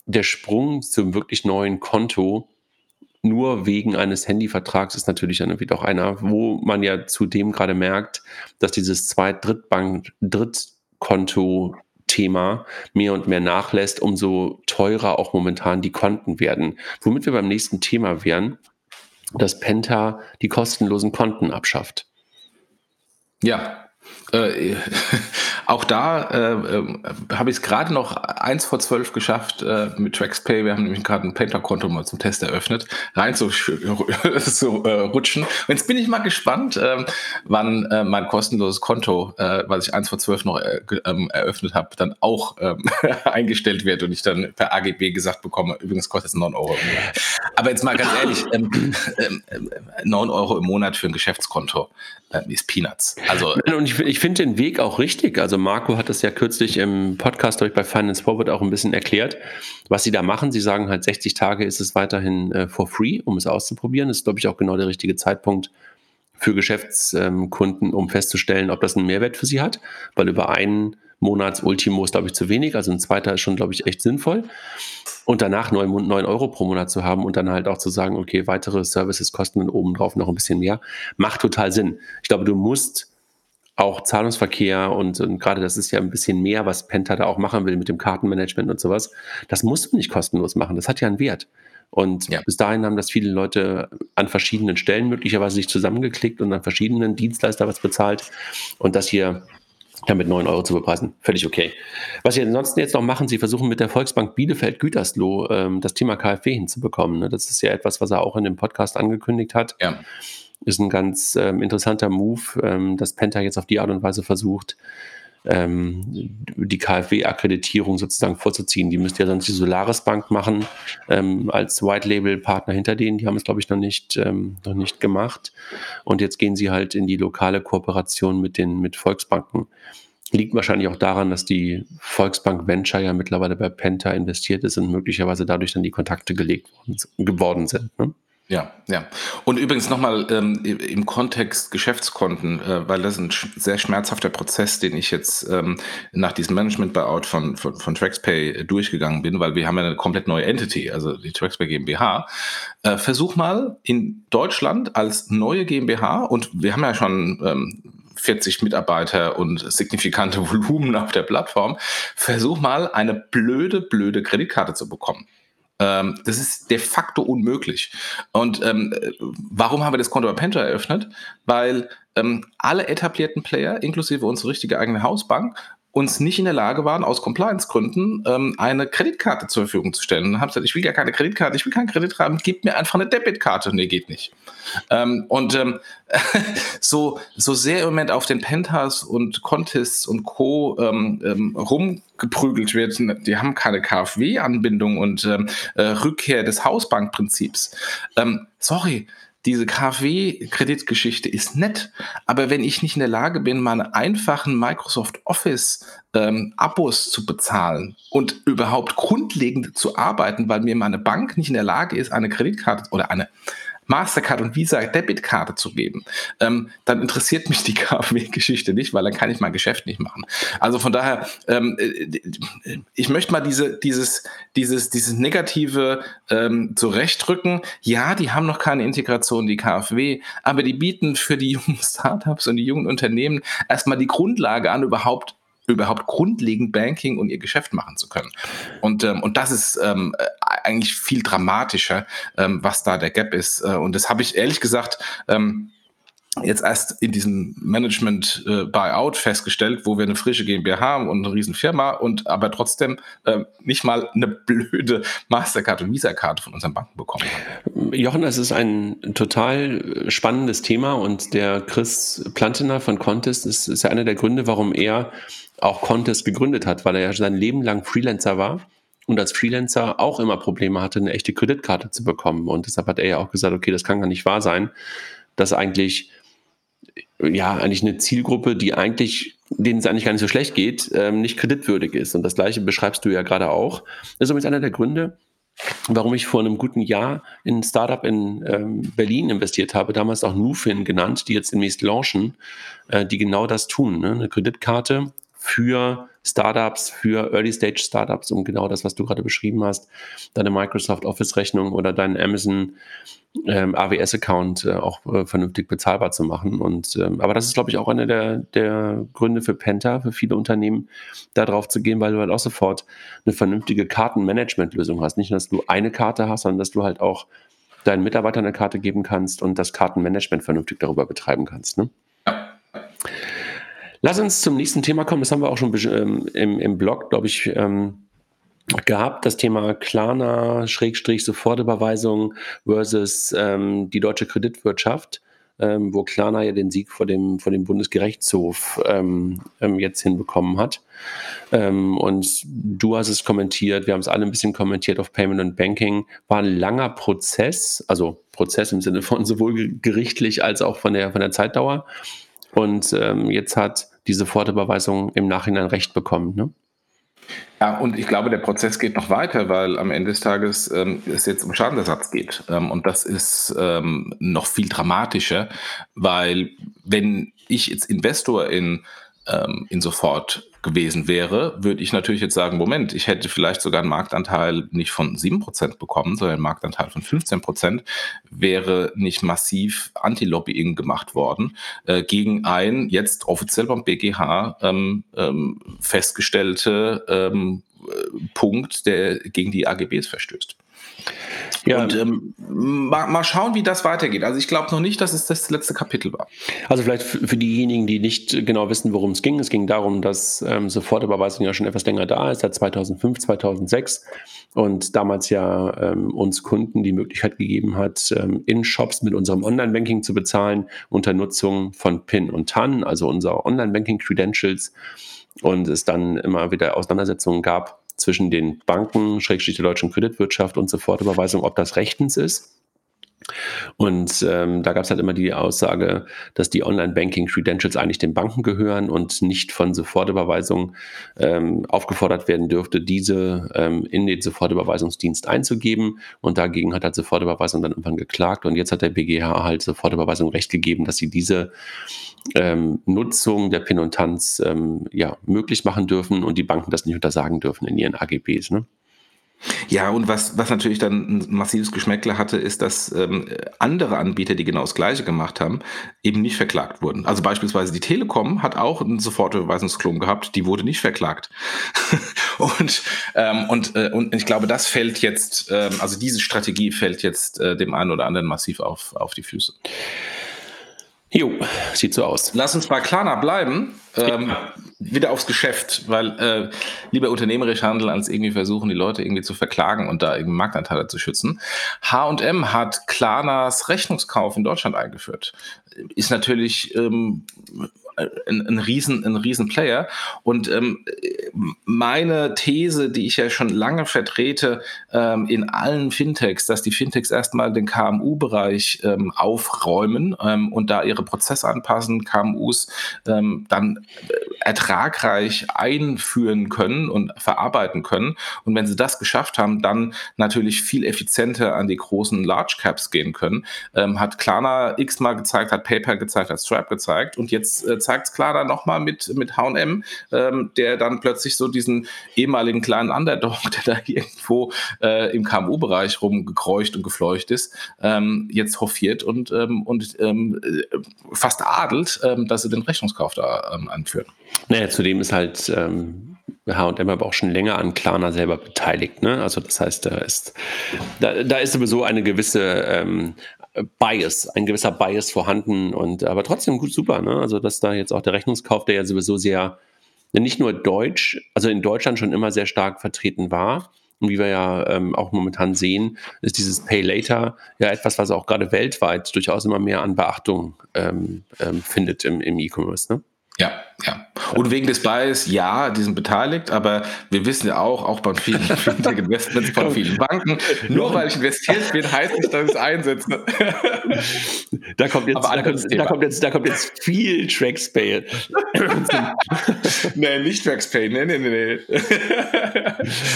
der Sprung zum wirklich neuen Konto nur wegen eines Handyvertrags ist natürlich dann irgendwie doch einer, wo man ja zudem gerade merkt, dass dieses Zweit-, Drittbank-, Drittkonto-Thema mehr und mehr nachlässt, umso teurer auch momentan die Konten werden. Womit wir beim nächsten Thema wären, dass Penta die kostenlosen Konten abschafft. Ja, äh, auch da äh, äh, habe ich es gerade noch eins vor zwölf geschafft äh, mit TraxPay. Wir haben nämlich gerade ein Painter-Konto mal zum Test eröffnet, rein zu, zu äh, rutschen. Und jetzt bin ich mal gespannt, ähm, wann mein kostenloses Konto, was ich eins vor zwölf noch ähm, eröffnet habe, dann auch ähm, eingestellt wird und ich dann per AGB gesagt bekomme, übrigens kostet es 9 Euro im Monat. Aber jetzt mal ganz ehrlich, ähm, 9 Euro im Monat für ein Geschäftskonto ist Peanuts. Also, und ich, ich finde den Weg auch richtig. Also Marco hat das ja kürzlich im Podcast durch bei Finance Forward auch ein bisschen erklärt, was sie da machen. Sie sagen halt, 60 Tage ist es weiterhin äh, for free, um es auszuprobieren. Das ist, glaube ich, auch genau der richtige Zeitpunkt für Geschäftskunden, um festzustellen, ob das einen Mehrwert für sie hat, weil über einen Monats-Ultimo ist, glaube ich, zu wenig. Also ein zweiter ist schon, glaube ich, echt sinnvoll. Und danach 9, 9 Euro pro Monat zu haben und dann halt auch zu sagen, okay, weitere Services kosten dann obendrauf noch ein bisschen mehr, macht total Sinn. Ich glaube, du musst auch Zahlungsverkehr und, und gerade das ist ja ein bisschen mehr, was Penta da auch machen will mit dem Kartenmanagement und sowas. Das musst du nicht kostenlos machen. Das hat ja einen Wert. Und ja. bis dahin haben das viele Leute an verschiedenen Stellen möglicherweise sich zusammengeklickt und an verschiedenen Dienstleister was bezahlt. Und das hier damit 9 Euro zu bepreisen. Völlig okay. Was Sie ansonsten jetzt noch machen, Sie versuchen mit der Volksbank Bielefeld Gütersloh ähm, das Thema KfW hinzubekommen. Ne? Das ist ja etwas, was er auch in dem Podcast angekündigt hat. Ja. Ist ein ganz ähm, interessanter Move, ähm, dass Penta jetzt auf die Art und Weise versucht, die KfW-Akkreditierung sozusagen vorzuziehen. Die müsste ja sonst die Solaris Bank machen ähm, als White-Label-Partner hinter denen. Die haben es, glaube ich, noch nicht, ähm, noch nicht gemacht. Und jetzt gehen sie halt in die lokale Kooperation mit den mit Volksbanken. Liegt wahrscheinlich auch daran, dass die Volksbank Venture ja mittlerweile bei Penta investiert ist und möglicherweise dadurch dann die Kontakte gelegt worden, geworden sind. Ne? Ja, ja. Und übrigens nochmal ähm, im Kontext Geschäftskonten, äh, weil das ist ein sch sehr schmerzhafter Prozess, den ich jetzt ähm, nach diesem Management-Buyout von, von, von TraxPay durchgegangen bin, weil wir haben ja eine komplett neue Entity, also die TraxPay GmbH. Äh, versuch mal in Deutschland als neue GmbH, und wir haben ja schon ähm, 40 Mitarbeiter und signifikante Volumen auf der Plattform, versuch mal eine blöde, blöde Kreditkarte zu bekommen. Ähm, das ist de facto unmöglich. Und ähm, warum haben wir das Konto bei Penta eröffnet? Weil ähm, alle etablierten Player, inklusive unsere richtige eigene Hausbank, uns nicht in der Lage waren, aus Compliance-Gründen ähm, eine Kreditkarte zur Verfügung zu stellen. Und haben gesagt, ich will ja keine Kreditkarte, ich will keinen Kredit haben, gib mir einfach eine Debitkarte. Nee, geht nicht. Ähm, und ähm, so, so sehr im Moment auf den Pentas und Contests und Co. Ähm, ähm, rumgeprügelt wird, die haben keine KfW-Anbindung und ähm, äh, Rückkehr des Hausbankprinzips. Sorry, diese KfW-Kreditgeschichte ist nett, aber wenn ich nicht in der Lage bin, meine einfachen Microsoft Office ähm, zu bezahlen und überhaupt grundlegend zu arbeiten, weil mir meine Bank nicht in der Lage ist, eine Kreditkarte oder eine Mastercard und Visa Debitkarte zu geben, ähm, dann interessiert mich die KfW-Geschichte nicht, weil dann kann ich mein Geschäft nicht machen. Also von daher, ähm, äh, ich möchte mal diese, dieses, dieses, dieses negative ähm, zurechtrücken. Ja, die haben noch keine Integration, die KfW, aber die bieten für die jungen Startups und die jungen Unternehmen erstmal die Grundlage an, überhaupt überhaupt grundlegend Banking und ihr Geschäft machen zu können. Und, ähm, und das ist ähm, eigentlich viel dramatischer, ähm, was da der Gap ist. Äh, und das habe ich ehrlich gesagt ähm, jetzt erst in diesem Management äh, Buyout festgestellt, wo wir eine frische GmbH haben und eine Riesenfirma und aber trotzdem äh, nicht mal eine blöde Mastercard und Visa-Karte von unseren Banken bekommen haben. Jochen, das ist ein total spannendes Thema und der Chris Plantener von Contest ist, ist ja einer der Gründe, warum er auch Contest gegründet hat, weil er ja sein Leben lang Freelancer war und als Freelancer auch immer Probleme hatte, eine echte Kreditkarte zu bekommen. Und deshalb hat er ja auch gesagt, okay, das kann gar nicht wahr sein, dass eigentlich, ja, eigentlich eine Zielgruppe, die eigentlich, denen es eigentlich gar nicht so schlecht geht, ähm, nicht kreditwürdig ist. Und das Gleiche beschreibst du ja gerade auch. Das ist übrigens einer der Gründe, warum ich vor einem guten Jahr in ein Startup in ähm, Berlin investiert habe, damals auch Nufin genannt, die jetzt demnächst launchen, äh, die genau das tun. Ne? Eine Kreditkarte für Startups, für Early-Stage-Startups, um genau das, was du gerade beschrieben hast, deine Microsoft Office-Rechnung oder deinen Amazon ähm, AWS-Account äh, auch äh, vernünftig bezahlbar zu machen. Und ähm, aber das ist, glaube ich, auch einer der, der Gründe für Penta, für viele Unternehmen, da drauf zu gehen, weil du halt auch sofort eine vernünftige Kartenmanagement-Lösung hast. Nicht nur, dass du eine Karte hast, sondern dass du halt auch deinen Mitarbeitern eine Karte geben kannst und das Kartenmanagement vernünftig darüber betreiben kannst. Ne? Ja. Lass uns zum nächsten Thema kommen. Das haben wir auch schon ähm, im, im Blog, glaube ich, ähm, gehabt, das Thema Klarna, Schrägstrich, Sofortüberweisung versus ähm, die deutsche Kreditwirtschaft, ähm, wo Klarna ja den Sieg vor dem, vor dem Bundesgerichtshof ähm, jetzt hinbekommen hat. Und du hast es kommentiert, wir haben es alle ein bisschen kommentiert auf Payment und Banking. War ein langer Prozess, also Prozess im Sinne von sowohl gerichtlich als auch von der, von der Zeitdauer. Und ähm, jetzt hat die Sofortüberweisung im Nachhinein Recht bekommen. Ne? Ja, und ich glaube, der Prozess geht noch weiter, weil am Ende des Tages ähm, es jetzt um Schadenersatz geht. Ähm, und das ist ähm, noch viel dramatischer, weil wenn ich jetzt Investor in, ähm, in sofort gewesen wäre, würde ich natürlich jetzt sagen, Moment, ich hätte vielleicht sogar einen Marktanteil nicht von 7% bekommen, sondern einen Marktanteil von 15%, wäre nicht massiv Anti-Lobbying gemacht worden äh, gegen ein jetzt offiziell beim BGH ähm, ähm, festgestellte ähm, Punkt, der gegen die AGBs verstößt. Ja. Und ähm, mal, mal, schauen, wie das weitergeht. Also ich glaube noch nicht, dass es das letzte Kapitel war. Also vielleicht für diejenigen, die nicht genau wissen, worum es ging. Es ging darum, dass ähm, Sofortüberweisung ja schon etwas länger da ist, seit 2005, 2006 und damals ja ähm, uns Kunden die Möglichkeit gegeben hat, ähm, in Shops mit unserem Online-Banking zu bezahlen unter Nutzung von PIN und TAN, also unser Online-Banking-Credentials und es dann immer wieder Auseinandersetzungen gab zwischen den Banken, Schrägstrich der deutschen Kreditwirtschaft und Sofortüberweisung, ob das rechtens ist. Und ähm, da gab es halt immer die Aussage, dass die Online-Banking-Credentials eigentlich den Banken gehören und nicht von Sofortüberweisung ähm, aufgefordert werden dürfte, diese ähm, in den Sofortüberweisungsdienst einzugeben. Und dagegen hat halt Sofortüberweisung dann irgendwann geklagt. Und jetzt hat der BGH halt Sofortüberweisung recht gegeben, dass sie diese ähm, Nutzung der PIN und Tanz ähm, ja, möglich machen dürfen und die Banken das nicht untersagen dürfen in ihren AGBs. Ne? Ja, und was, was natürlich dann ein massives Geschmäckle hatte, ist, dass ähm, andere Anbieter, die genau das Gleiche gemacht haben, eben nicht verklagt wurden. Also beispielsweise die Telekom hat auch einen Sofortüberweisungsklon gehabt, die wurde nicht verklagt. und, ähm, und, äh, und ich glaube, das fällt jetzt, ähm, also diese Strategie fällt jetzt äh, dem einen oder anderen massiv auf, auf die Füße. Jo, sieht so aus. Lass uns bei Klarna bleiben. Ähm, ja. Wieder aufs Geschäft, weil äh, lieber unternehmerisch handeln, als irgendwie versuchen, die Leute irgendwie zu verklagen und da irgendwie Marktanteile zu schützen. H&M hat Klarnas Rechnungskauf in Deutschland eingeführt. Ist natürlich ähm, ein, ein, riesen, ein riesen Player. Und ähm, meine These, die ich ja schon lange vertrete ähm, in allen Fintechs, dass die Fintechs erstmal den KMU-Bereich ähm, aufräumen ähm, und da ihre Prozesse anpassen, KMUs ähm, dann äh, ertragreich einführen können und verarbeiten können. Und wenn sie das geschafft haben, dann natürlich viel effizienter an die großen Large Caps gehen können. Ähm, hat Klarna x-mal gezeigt, hat PayPal gezeigt, hat Stripe gezeigt und jetzt äh, zeigt es klar dann nochmal mit, mit H&M, ähm, der dann plötzlich so diesen ehemaligen kleinen Underdog, der da irgendwo äh, im KMU-Bereich rumgekreucht und gefleucht ist, ähm, jetzt hofiert und, ähm, und ähm, fast adelt, ähm, dass sie den Rechnungskauf da ähm, anführen. Naja, zudem ist halt H&M aber auch schon länger an Klarna selber beteiligt. Ne? Also das heißt, da ist, da, da ist sowieso eine gewisse ähm, Bias, ein gewisser Bias vorhanden und aber trotzdem gut super, ne? Also dass da jetzt auch der Rechnungskauf, der ja sowieso sehr nicht nur deutsch, also in Deutschland schon immer sehr stark vertreten war. Und wie wir ja ähm, auch momentan sehen, ist dieses Pay Later ja etwas, was auch gerade weltweit durchaus immer mehr an Beachtung ähm, ähm, findet im, im E-Commerce. Ne? Ja, ja. Und wegen des Bias, ja, die sind beteiligt, aber wir wissen ja auch, auch bei vielen Investments von vielen Banken, nur weil ich investiert bin, heißt nicht, dass ich es einsetze. Da kommt jetzt, da kommt, da kommt, jetzt, da kommt jetzt viel Traxpay. nee, nicht Traxpay, nee, nee, nee.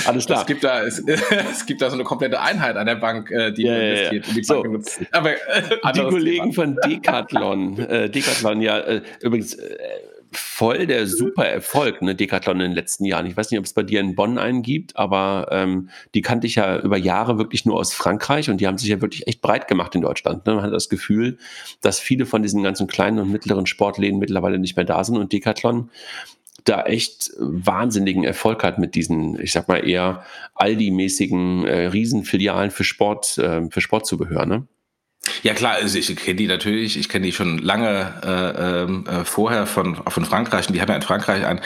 Alles klar. Es gibt, da, es, es, gibt da so eine komplette Einheit an der Bank, äh, die ja, investiert. Ja, ja. Die so. Aber äh, die Kollegen Thema. von Decathlon, äh, Decathlon, ja, äh, übrigens, äh, voll der super Erfolg, ne, Decathlon in den letzten Jahren. Ich weiß nicht, ob es bei dir in Bonn einen gibt, aber ähm, die kannte ich ja über Jahre wirklich nur aus Frankreich und die haben sich ja wirklich echt breit gemacht in Deutschland. Ne? Man hat das Gefühl, dass viele von diesen ganzen kleinen und mittleren Sportläden mittlerweile nicht mehr da sind und Decathlon da echt wahnsinnigen Erfolg hat mit diesen, ich sag mal eher Aldi-mäßigen äh, Riesenfilialen für Sport, äh, für Sportzubehör, ne? Ja klar, also ich kenne die natürlich, ich kenne die schon lange äh, ähm, äh, vorher von, von Frankreich und die haben ja in Frankreich ein,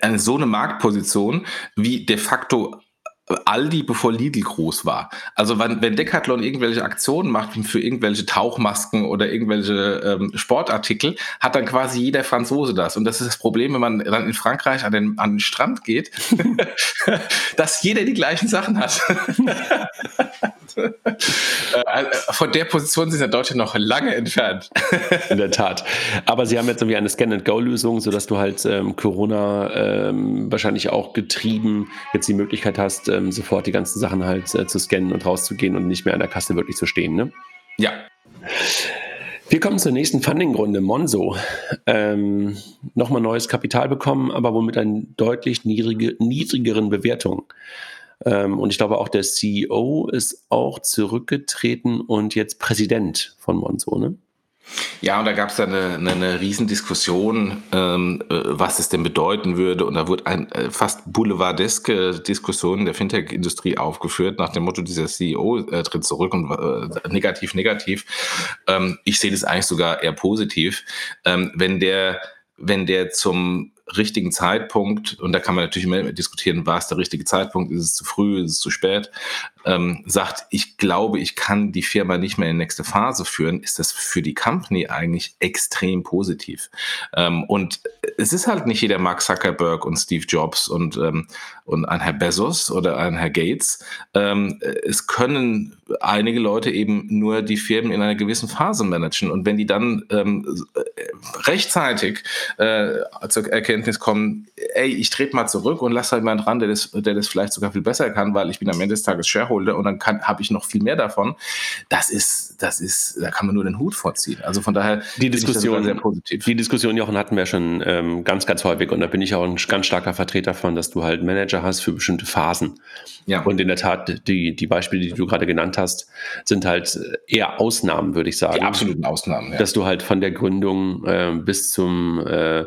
eine so eine Marktposition wie de facto Aldi, bevor Lidl groß war. Also wenn, wenn Decathlon irgendwelche Aktionen macht für irgendwelche Tauchmasken oder irgendwelche ähm, Sportartikel, hat dann quasi jeder Franzose das. Und das ist das Problem, wenn man dann in Frankreich an den, an den Strand geht, dass jeder die gleichen Sachen hat. Äh, von der Position sind ja Deutschland noch lange entfernt. In der Tat. Aber sie haben jetzt irgendwie eine Scan-and-Go-Lösung, sodass du halt ähm, Corona ähm, wahrscheinlich auch getrieben jetzt die Möglichkeit hast, ähm, sofort die ganzen Sachen halt äh, zu scannen und rauszugehen und nicht mehr an der Kasse wirklich zu stehen. Ne? Ja. Wir kommen zur nächsten Funding-Runde. Monzo. Ähm, Nochmal neues Kapital bekommen, aber womit eine deutlich niedrige, niedrigeren Bewertung. Ähm, und ich glaube auch der CEO ist auch zurückgetreten und jetzt Präsident von Monzo, ne? Ja, und da gab es dann eine, eine, eine Riesendiskussion, ähm, äh, was es denn bedeuten würde. Und da wurde eine äh, fast boulevardeske Diskussion der Fintech-Industrie aufgeführt, nach dem Motto, dieser CEO äh, tritt zurück und äh, negativ, negativ. Ähm, ich sehe das eigentlich sogar eher positiv. Ähm, wenn der, wenn der zum richtigen Zeitpunkt, und da kann man natürlich immer diskutieren, war es der richtige Zeitpunkt, ist es zu früh, ist es zu spät, ähm, sagt, ich glaube, ich kann die Firma nicht mehr in die nächste Phase führen, ist das für die Company eigentlich extrem positiv. Ähm, und es ist halt nicht jeder Mark Zuckerberg und Steve Jobs und, ähm, und ein Herr Bezos oder ein Herr Gates. Ähm, es können einige Leute eben nur die Firmen in einer gewissen Phase managen. Und wenn die dann ähm, rechtzeitig äh, zur Erkenntnis kommen, ey, ich trete mal zurück und lasse halt jemand ran, der das, der das vielleicht sogar viel besser kann, weil ich bin am Ende des Tages Shareholder Shareholder und dann habe ich noch viel mehr davon. Das ist, das ist, da kann man nur den Hut vorziehen. Also von daher die Diskussion sehr positiv. Die Diskussion, Jochen, hatten wir schon ähm, ganz, ganz häufig und da bin ich auch ein ganz starker Vertreter von, dass du halt Manager hast für bestimmte Phasen. Ja. Und in der Tat, die, die Beispiele, die du gerade genannt hast, sind halt eher Ausnahmen, würde ich sagen. Die absoluten Ausnahmen, ja. Dass du halt von der Gründung äh, bis zum äh,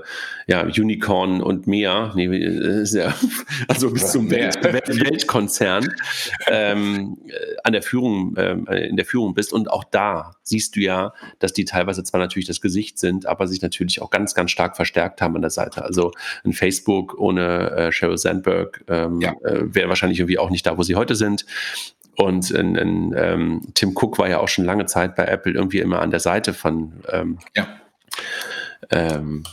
ja, Unicorn und mehr, nee, äh, ja, also bis zum Welt, Weltkonzern ähm, äh, an der Führung, äh, in der Führung bist. Und auch da siehst du ja, dass die teilweise zwar natürlich das Gesicht sind, aber sich natürlich auch ganz, ganz stark verstärkt haben an der Seite. Also ein Facebook ohne äh, Sheryl Sandberg ähm, ja. äh, wäre wahrscheinlich irgendwie auch nicht da, wo sie heute sind. Und in, in, ähm, Tim Cook war ja auch schon lange Zeit bei Apple irgendwie immer an der Seite von ähm, ja. ähm,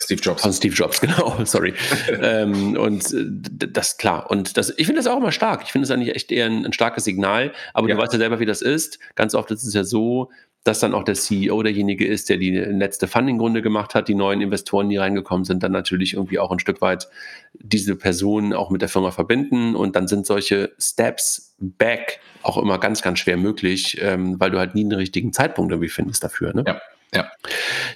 Steve Jobs. Von Steve Jobs, genau, sorry. ähm, und äh, das klar. Und das, ich finde das auch immer stark. Ich finde es eigentlich echt eher ein, ein starkes Signal. Aber ja. du weißt ja selber, wie das ist. Ganz oft ist es ja so, dass dann auch der CEO derjenige ist, der die letzte Funding-Runde gemacht hat, die neuen Investoren, die reingekommen sind, dann natürlich irgendwie auch ein Stück weit diese Personen auch mit der Firma verbinden und dann sind solche Steps back auch immer ganz, ganz schwer möglich, ähm, weil du halt nie einen richtigen Zeitpunkt irgendwie findest dafür. Ne? Ja. Ja.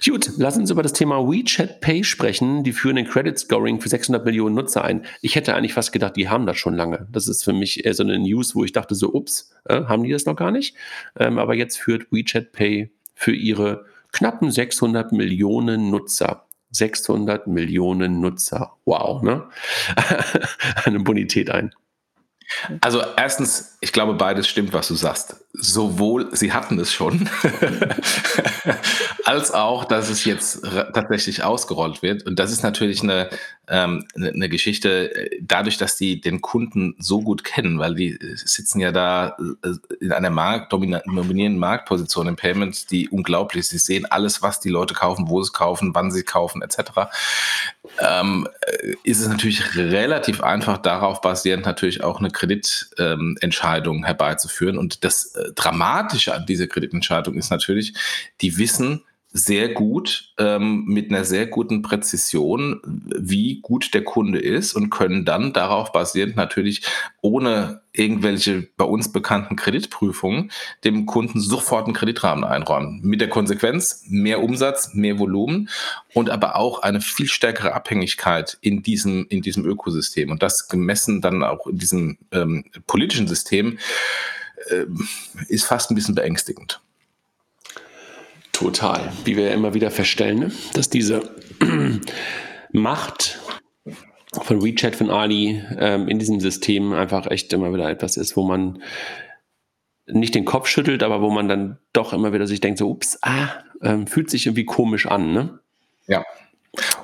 Gut, lass uns über das Thema WeChat Pay sprechen. Die führen den Credit Scoring für 600 Millionen Nutzer ein. Ich hätte eigentlich fast gedacht, die haben das schon lange. Das ist für mich eher so eine News, wo ich dachte so, ups, äh, haben die das noch gar nicht? Ähm, aber jetzt führt WeChat Pay für ihre knappen 600 Millionen Nutzer 600 Millionen Nutzer. Wow, ne? Eine Bonität ein. Also erstens, ich glaube, beides stimmt, was du sagst. Sowohl, sie hatten es schon, als auch, dass es jetzt tatsächlich ausgerollt wird. Und das ist natürlich eine, ähm, eine, eine Geschichte, äh, dadurch, dass die den Kunden so gut kennen, weil die sitzen ja da äh, in einer Markt, dominierenden Marktposition im Payment, die unglaublich ist. Sie sehen alles, was die Leute kaufen, wo sie kaufen, wann sie kaufen, etc. Ähm, äh, ist es natürlich relativ einfach, darauf basierend natürlich auch eine Kreditentscheidung ähm, herbeizuführen. Und das Dramatische an dieser Kreditentscheidung ist natürlich, die wissen sehr gut, ähm, mit einer sehr guten Präzision, wie gut der Kunde ist und können dann darauf basierend natürlich ohne irgendwelche bei uns bekannten Kreditprüfungen dem Kunden sofort einen Kreditrahmen einräumen. Mit der Konsequenz mehr Umsatz, mehr Volumen und aber auch eine viel stärkere Abhängigkeit in diesem, in diesem Ökosystem. Und das gemessen dann auch in diesem ähm, politischen System äh, ist fast ein bisschen beängstigend. Total. Wie wir ja immer wieder feststellen, ne? dass diese Macht von WeChat, von Ali ähm, in diesem System einfach echt immer wieder etwas ist, wo man nicht den Kopf schüttelt, aber wo man dann doch immer wieder sich denkt, so, ups, ah, ähm, fühlt sich irgendwie komisch an, ne? Ja,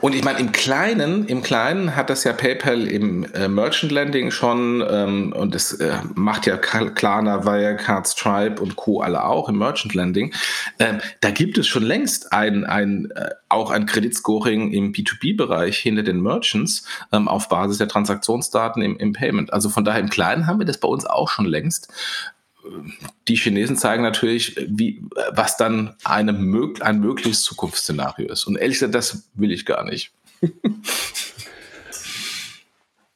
und ich meine, im Kleinen, im Kleinen hat das ja PayPal im äh, Merchant Lending schon ähm, und das äh, macht ja Klarna, Wirecard, Stripe und Co. alle auch im Merchant Lending. Ähm, da gibt es schon längst ein, ein äh, auch ein Kreditscoring im B2B-Bereich hinter den Merchants ähm, auf Basis der Transaktionsdaten im, im Payment. Also von daher im Kleinen haben wir das bei uns auch schon längst die Chinesen zeigen natürlich, wie, was dann eine, ein mögliches Zukunftsszenario ist. Und ehrlich gesagt, das will ich gar nicht.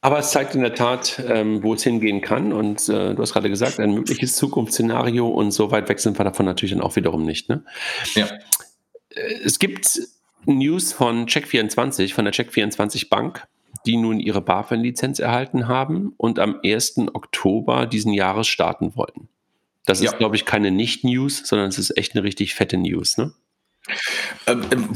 Aber es zeigt in der Tat, ähm, wo es hingehen kann. Und äh, du hast gerade gesagt, ein mögliches Zukunftsszenario. Und so weit weg sind wir davon natürlich dann auch wiederum nicht. Ne? Ja. Äh, es gibt News von Check24, von der Check24 Bank, die nun ihre BaFin-Lizenz erhalten haben und am 1. Oktober diesen Jahres starten wollen. Das ist, ja. glaube ich, keine Nicht-News, sondern es ist echt eine richtig fette News, ne? Ähm, ähm,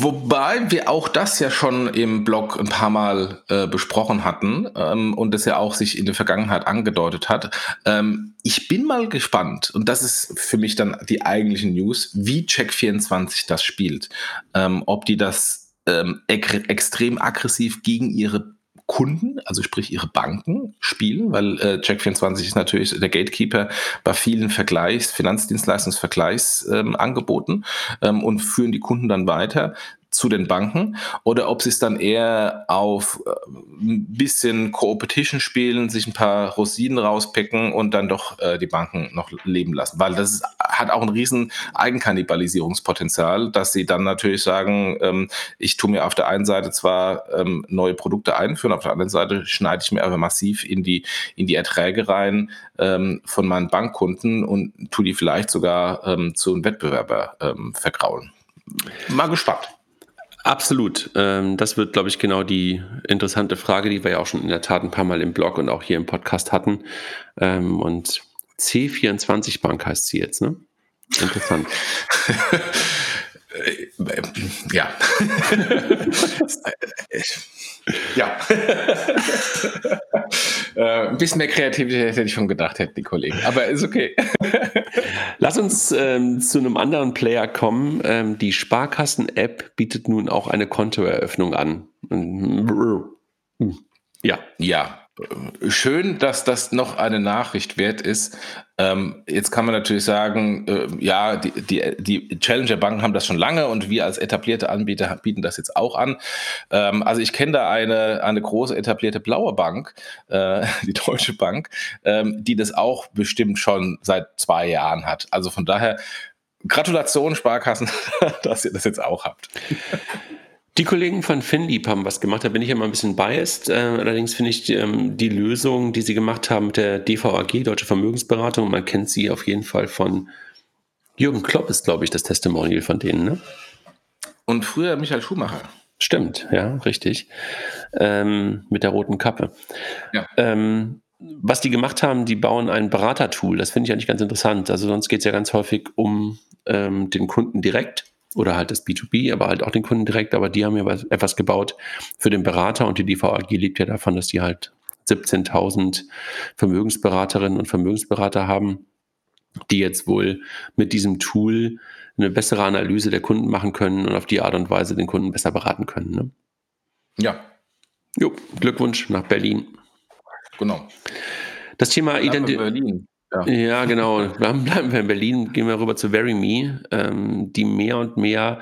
wobei wir auch das ja schon im Blog ein paar Mal äh, besprochen hatten ähm, und es ja auch sich in der Vergangenheit angedeutet hat. Ähm, ich bin mal gespannt, und das ist für mich dann die eigentliche News, wie Check24 das spielt. Ähm, ob die das extrem aggressiv gegen ihre Kunden, also sprich ihre Banken, spielen, weil äh, Check24 ist natürlich der Gatekeeper bei vielen Vergleichs-, Finanzdienstleistungsvergleichsangeboten ähm, ähm, und führen die Kunden dann weiter zu den Banken oder ob sie es dann eher auf äh, ein bisschen Co-Opetition spielen, sich ein paar Rosinen rauspicken und dann doch äh, die Banken noch leben lassen. Weil das ist, hat auch ein riesen Eigenkannibalisierungspotenzial, dass sie dann natürlich sagen, ähm, ich tue mir auf der einen Seite zwar ähm, neue Produkte einführen, auf der anderen Seite schneide ich mir aber massiv in die, in die Erträge rein ähm, von meinen Bankkunden und tue die vielleicht sogar ähm, zu einem Wettbewerber ähm, vergraulen. Mal gespannt. Absolut. Ähm, das wird, glaube ich, genau die interessante Frage, die wir ja auch schon in der Tat ein paar Mal im Blog und auch hier im Podcast hatten. Ähm, und C24 Bank heißt sie jetzt, ne? Interessant. ja. ja. äh, ein bisschen mehr Kreativität hätte ich schon gedacht, hätten die Kollegen. Aber ist okay. Lass uns ähm, zu einem anderen Player kommen. Ähm, die Sparkassen-App bietet nun auch eine Kontoeröffnung an. Ja. Ja, schön, dass das noch eine Nachricht wert ist. Ähm, jetzt kann man natürlich sagen, äh, ja, die, die, die Challenger-Banken haben das schon lange und wir als etablierte Anbieter bieten das jetzt auch an. Ähm, also ich kenne da eine, eine große etablierte blaue Bank, äh, die Deutsche Bank, ähm, die das auch bestimmt schon seit zwei Jahren hat. Also von daher Gratulation, Sparkassen, dass ihr das jetzt auch habt. Die Kollegen von FinLeap haben was gemacht, da bin ich immer ein bisschen biased. Äh, allerdings finde ich ähm, die Lösung, die sie gemacht haben mit der DVAG, Deutsche Vermögensberatung, man kennt sie auf jeden Fall von Jürgen Klopp ist, glaube ich, das Testimonial von denen. Ne? Und früher Michael Schumacher. Stimmt, ja, richtig. Ähm, mit der roten Kappe. Ja. Ähm, was die gemacht haben, die bauen ein Beratertool. Das finde ich eigentlich ganz interessant. Also sonst geht es ja ganz häufig um ähm, den Kunden direkt oder halt das B2B, aber halt auch den Kunden direkt. Aber die haben ja etwas gebaut für den Berater und die DVAG lebt ja davon, dass die halt 17.000 Vermögensberaterinnen und Vermögensberater haben. die jetzt wohl mit diesem Tool eine bessere Analyse der Kunden machen können und auf die Art und Weise den Kunden besser beraten können. Ne? Ja. Jo, Glückwunsch nach Berlin. Genau. Das Thema Identität. Ja. ja. genau. Dann bleiben wir in Berlin, gehen wir rüber zu VeryMe, ähm, die mehr und mehr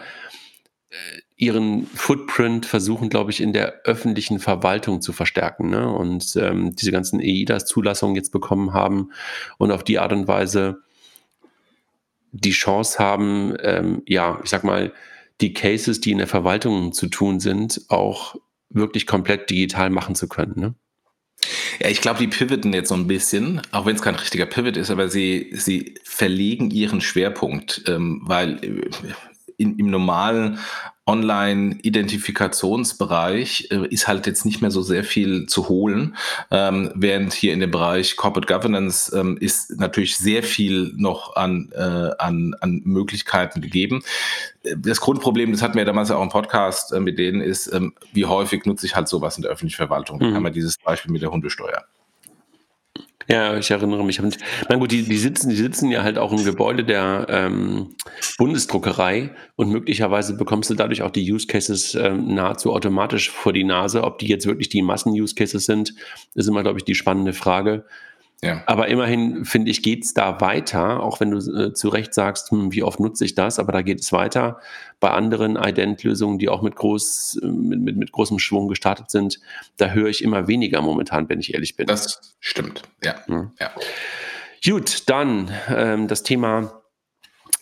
äh, ihren Footprint versuchen, glaube ich, in der öffentlichen Verwaltung zu verstärken ne? und ähm, diese ganzen EIDAS-Zulassungen jetzt bekommen haben und auf die Art und Weise die Chance haben, ähm, ja, ich sag mal, die Cases, die in der Verwaltung zu tun sind, auch wirklich komplett digital machen zu können. Ne? Ja, ich glaube, die pivoten jetzt so ein bisschen, auch wenn es kein richtiger Pivot ist, aber sie, sie verlegen ihren Schwerpunkt, ähm, weil äh, in, im normalen Online-Identifikationsbereich äh, ist halt jetzt nicht mehr so sehr viel zu holen, ähm, während hier in dem Bereich Corporate Governance ähm, ist natürlich sehr viel noch an, äh, an, an Möglichkeiten gegeben. Das Grundproblem, das hatten wir ja damals auch im Podcast äh, mit denen, ist, ähm, wie häufig nutze ich halt sowas in der öffentlichen Verwaltung. Mhm. Da haben wir dieses Beispiel mit der Hundesteuer. Ja, ich erinnere mich. Na gut, die, die, sitzen, die sitzen ja halt auch im Gebäude der ähm, Bundesdruckerei und möglicherweise bekommst du dadurch auch die Use Cases ähm, nahezu automatisch vor die Nase. Ob die jetzt wirklich die Massen-Use Cases sind, ist immer, glaube ich, die spannende Frage. Ja. Aber immerhin, finde ich, geht es da weiter, auch wenn du äh, zu Recht sagst, hm, wie oft nutze ich das, aber da geht es weiter. Bei anderen Ident-Lösungen, die auch mit, groß, mit, mit, mit großem Schwung gestartet sind, da höre ich immer weniger momentan, wenn ich ehrlich bin. Das stimmt, ja. ja. ja. Gut, dann ähm, das Thema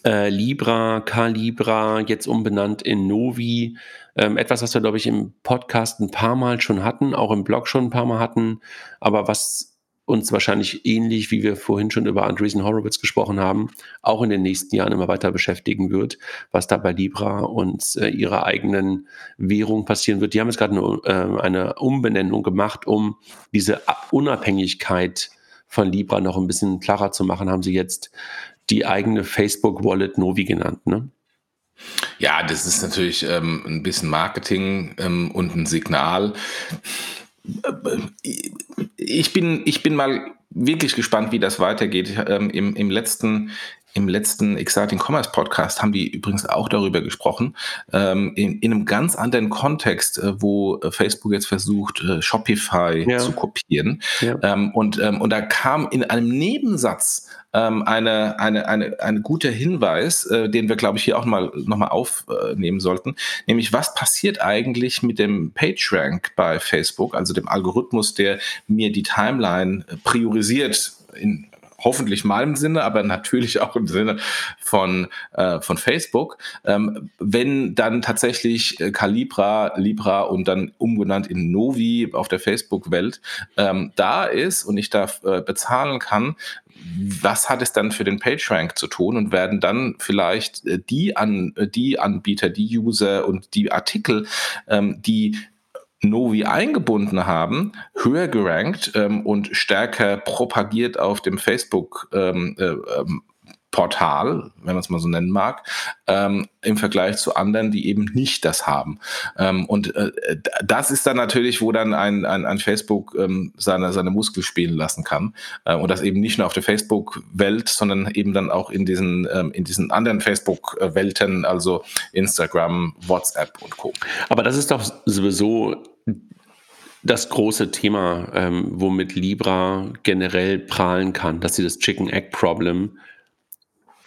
äh, Libra, Calibra, jetzt umbenannt in Novi. Ähm, etwas, was wir, glaube ich, im Podcast ein paar Mal schon hatten, auch im Blog schon ein paar Mal hatten, aber was uns wahrscheinlich ähnlich, wie wir vorhin schon über Andreessen Horowitz gesprochen haben, auch in den nächsten Jahren immer weiter beschäftigen wird, was da bei Libra und äh, ihrer eigenen Währung passieren wird. Die haben jetzt gerade eine, äh, eine Umbenennung gemacht, um diese Unabhängigkeit von Libra noch ein bisschen klarer zu machen, haben sie jetzt die eigene Facebook-Wallet Novi genannt. Ne? Ja, das ist natürlich ähm, ein bisschen Marketing ähm, und ein Signal ich bin, ich bin mal wirklich gespannt, wie das weitergeht. Ähm, im, Im letzten im letzten Exciting Commerce Podcast haben die übrigens auch darüber gesprochen, ähm, in, in einem ganz anderen Kontext, äh, wo Facebook jetzt versucht, äh, Shopify ja. zu kopieren. Ja. Ähm, und, ähm, und da kam in einem Nebensatz ähm, eine, eine, eine, ein guter Hinweis, äh, den wir, glaube ich, hier auch mal nochmal aufnehmen sollten, nämlich was passiert eigentlich mit dem PageRank bei Facebook, also dem Algorithmus, der mir die Timeline priorisiert in hoffentlich meinem Sinne, aber natürlich auch im Sinne von, äh, von Facebook. Ähm, wenn dann tatsächlich äh, Calibra, Libra und dann umgenannt in Novi auf der Facebook-Welt ähm, da ist und ich da äh, bezahlen kann, was hat es dann für den PageRank zu tun und werden dann vielleicht äh, die, an, äh, die Anbieter, die User und die Artikel, ähm, die Novi eingebunden haben, höher gerankt ähm, und stärker propagiert auf dem Facebook ähm, äh, ähm, Portal, wenn man es mal so nennen mag, ähm, im Vergleich zu anderen, die eben nicht das haben. Ähm, und äh, das ist dann natürlich, wo dann ein, ein, ein Facebook ähm, seine, seine Muskel spielen lassen kann. Äh, und das eben nicht nur auf der Facebook-Welt, sondern eben dann auch in diesen, ähm, in diesen anderen Facebook-Welten, also Instagram, WhatsApp und Co. Aber das ist doch sowieso das große Thema, ähm, womit Libra generell prahlen kann, dass sie das Chicken Egg Problem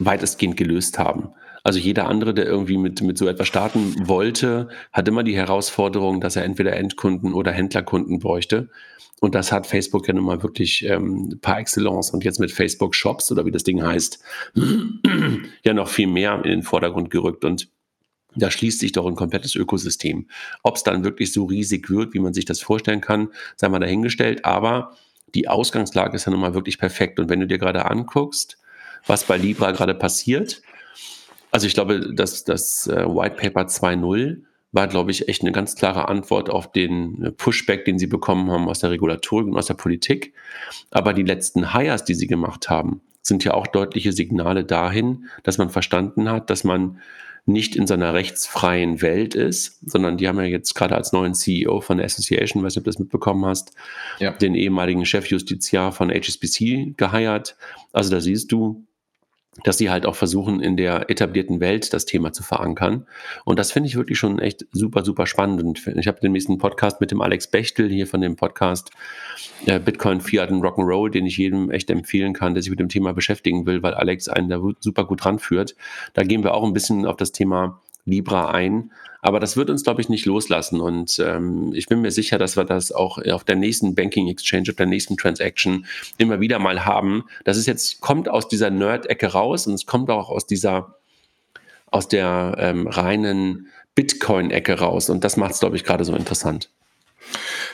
weitestgehend gelöst haben. Also jeder andere, der irgendwie mit, mit so etwas starten wollte, hat immer die Herausforderung, dass er entweder Endkunden oder Händlerkunden bräuchte. Und das hat Facebook ja nun mal wirklich ähm, par excellence und jetzt mit Facebook Shops oder wie das Ding heißt, ja noch viel mehr in den Vordergrund gerückt. Und da schließt sich doch ein komplettes Ökosystem. Ob es dann wirklich so riesig wird, wie man sich das vorstellen kann, sei mal dahingestellt. Aber die Ausgangslage ist ja nun mal wirklich perfekt. Und wenn du dir gerade anguckst, was bei Libra gerade passiert. Also ich glaube, dass das äh, White Paper 2.0 war, glaube ich, echt eine ganz klare Antwort auf den äh, Pushback, den sie bekommen haben aus der Regulatorik und aus der Politik. Aber die letzten Hires, die sie gemacht haben, sind ja auch deutliche Signale dahin, dass man verstanden hat, dass man nicht in seiner rechtsfreien Welt ist, sondern die haben ja jetzt gerade als neuen CEO von der Association, weiß nicht, ob du das mitbekommen hast, ja. den ehemaligen Chefjustiziar von HSBC geheiert. Also da siehst du, dass sie halt auch versuchen, in der etablierten Welt das Thema zu verankern. Und das finde ich wirklich schon echt super, super spannend. Und ich habe den nächsten Podcast mit dem Alex Bechtel hier von dem Podcast äh, Bitcoin, Fiat und Rock'n'Roll, den ich jedem echt empfehlen kann, der sich mit dem Thema beschäftigen will, weil Alex einen da super gut ranführt. Da gehen wir auch ein bisschen auf das Thema Libra ein. Aber das wird uns, glaube ich, nicht loslassen. Und ähm, ich bin mir sicher, dass wir das auch auf der nächsten Banking Exchange, auf der nächsten Transaction immer wieder mal haben. Das ist jetzt, kommt aus dieser Nerd-Ecke raus und es kommt auch aus dieser, aus der ähm, reinen Bitcoin-Ecke raus. Und das macht es, glaube ich, gerade so interessant.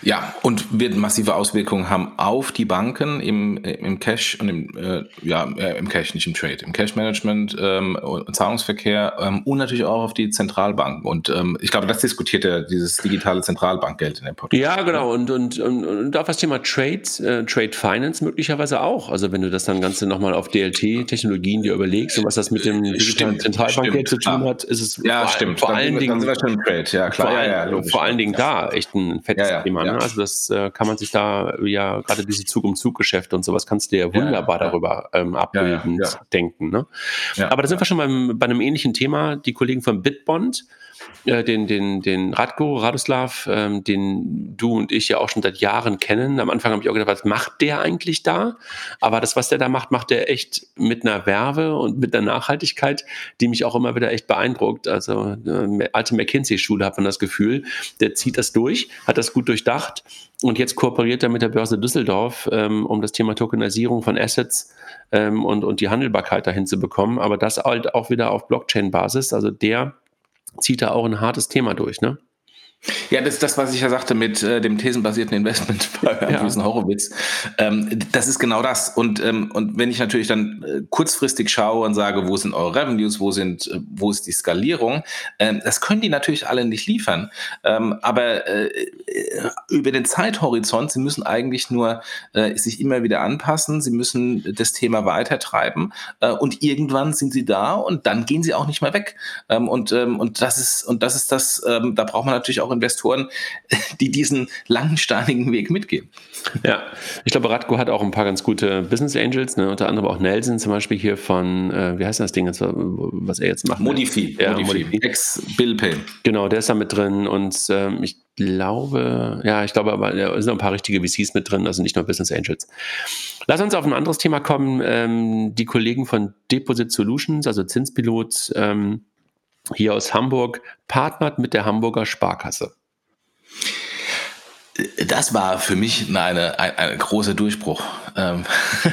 Ja, und wird massive Auswirkungen haben auf die Banken im, im Cash und im, äh, ja, äh, im Cash, nicht im Trade, im Cash-Management, ähm, Zahlungsverkehr ähm, und natürlich auch auf die Zentralbanken. Und ähm, ich glaube, das diskutiert ja dieses digitale Zentralbankgeld in der Podcast. Ja, genau. Und, und, und, und auf das Thema Trade, äh, Trade Finance möglicherweise auch. Also wenn du das dann Ganze nochmal auf DLT-Technologien dir überlegst und was das mit dem digitalen Zentralbankgeld zu tun hat, ist es ja, vor, stimmt. vor allen Dingen, Trade. Ja, klar. Vor, ja, ja, vor allen Dingen da echt ein fettes ja, Thema. Ne? Also das äh, kann man sich da ja gerade diese Zug-um-Zug-Geschäfte und sowas kannst du ja wunderbar darüber ähm, abbildend denken. Ne? Aber da sind wir schon beim, bei einem ähnlichen Thema. Die Kollegen von Bitbond äh, den, den, den Radko, Radoslav, ähm, den du und ich ja auch schon seit Jahren kennen. Am Anfang habe ich auch gedacht, was macht der eigentlich da? Aber das, was der da macht, macht er echt mit einer Werbe und mit einer Nachhaltigkeit, die mich auch immer wieder echt beeindruckt. Also äh, alte McKinsey-Schule hat man das Gefühl, der zieht das durch, hat das gut durchdacht und jetzt kooperiert er mit der Börse Düsseldorf, ähm, um das Thema Tokenisierung von Assets ähm, und, und die Handelbarkeit dahin zu bekommen. Aber das halt auch wieder auf Blockchain-Basis. Also der zieht da auch ein hartes Thema durch, ne? Ja, das ist das, was ich ja sagte mit äh, dem thesenbasierten Investment bei Andreessen ja. Horowitz. Ähm, das ist genau das. Und, ähm, und wenn ich natürlich dann äh, kurzfristig schaue und sage, wo sind eure Revenues, wo sind, äh, wo ist die Skalierung, ähm, das können die natürlich alle nicht liefern. Ähm, aber äh, über den Zeithorizont, sie müssen eigentlich nur äh, sich immer wieder anpassen, sie müssen das Thema weitertreiben äh, und irgendwann sind sie da und dann gehen sie auch nicht mehr weg. Ähm, und, ähm, und das ist, und das ist das, da braucht man natürlich auch Investoren, die diesen langsteinigen Weg mitgehen. Ja, ich glaube, Radko hat auch ein paar ganz gute Business Angels, ne? unter anderem auch Nelson zum Beispiel hier von, äh, wie heißt das Ding, was er jetzt macht? Modifi. Ja, Modifi. Ex-Bill Genau, der ist da mit drin und ähm, ich glaube, ja, ich glaube aber, da sind noch ein paar richtige VCs mit drin, also nicht nur Business Angels. Lass uns auf ein anderes Thema kommen. Ähm, die Kollegen von Deposit Solutions, also Zinspilot, ähm, hier aus Hamburg partnert mit der Hamburger Sparkasse. Das war für mich eine, ein, ein großer Durchbruch, ähm,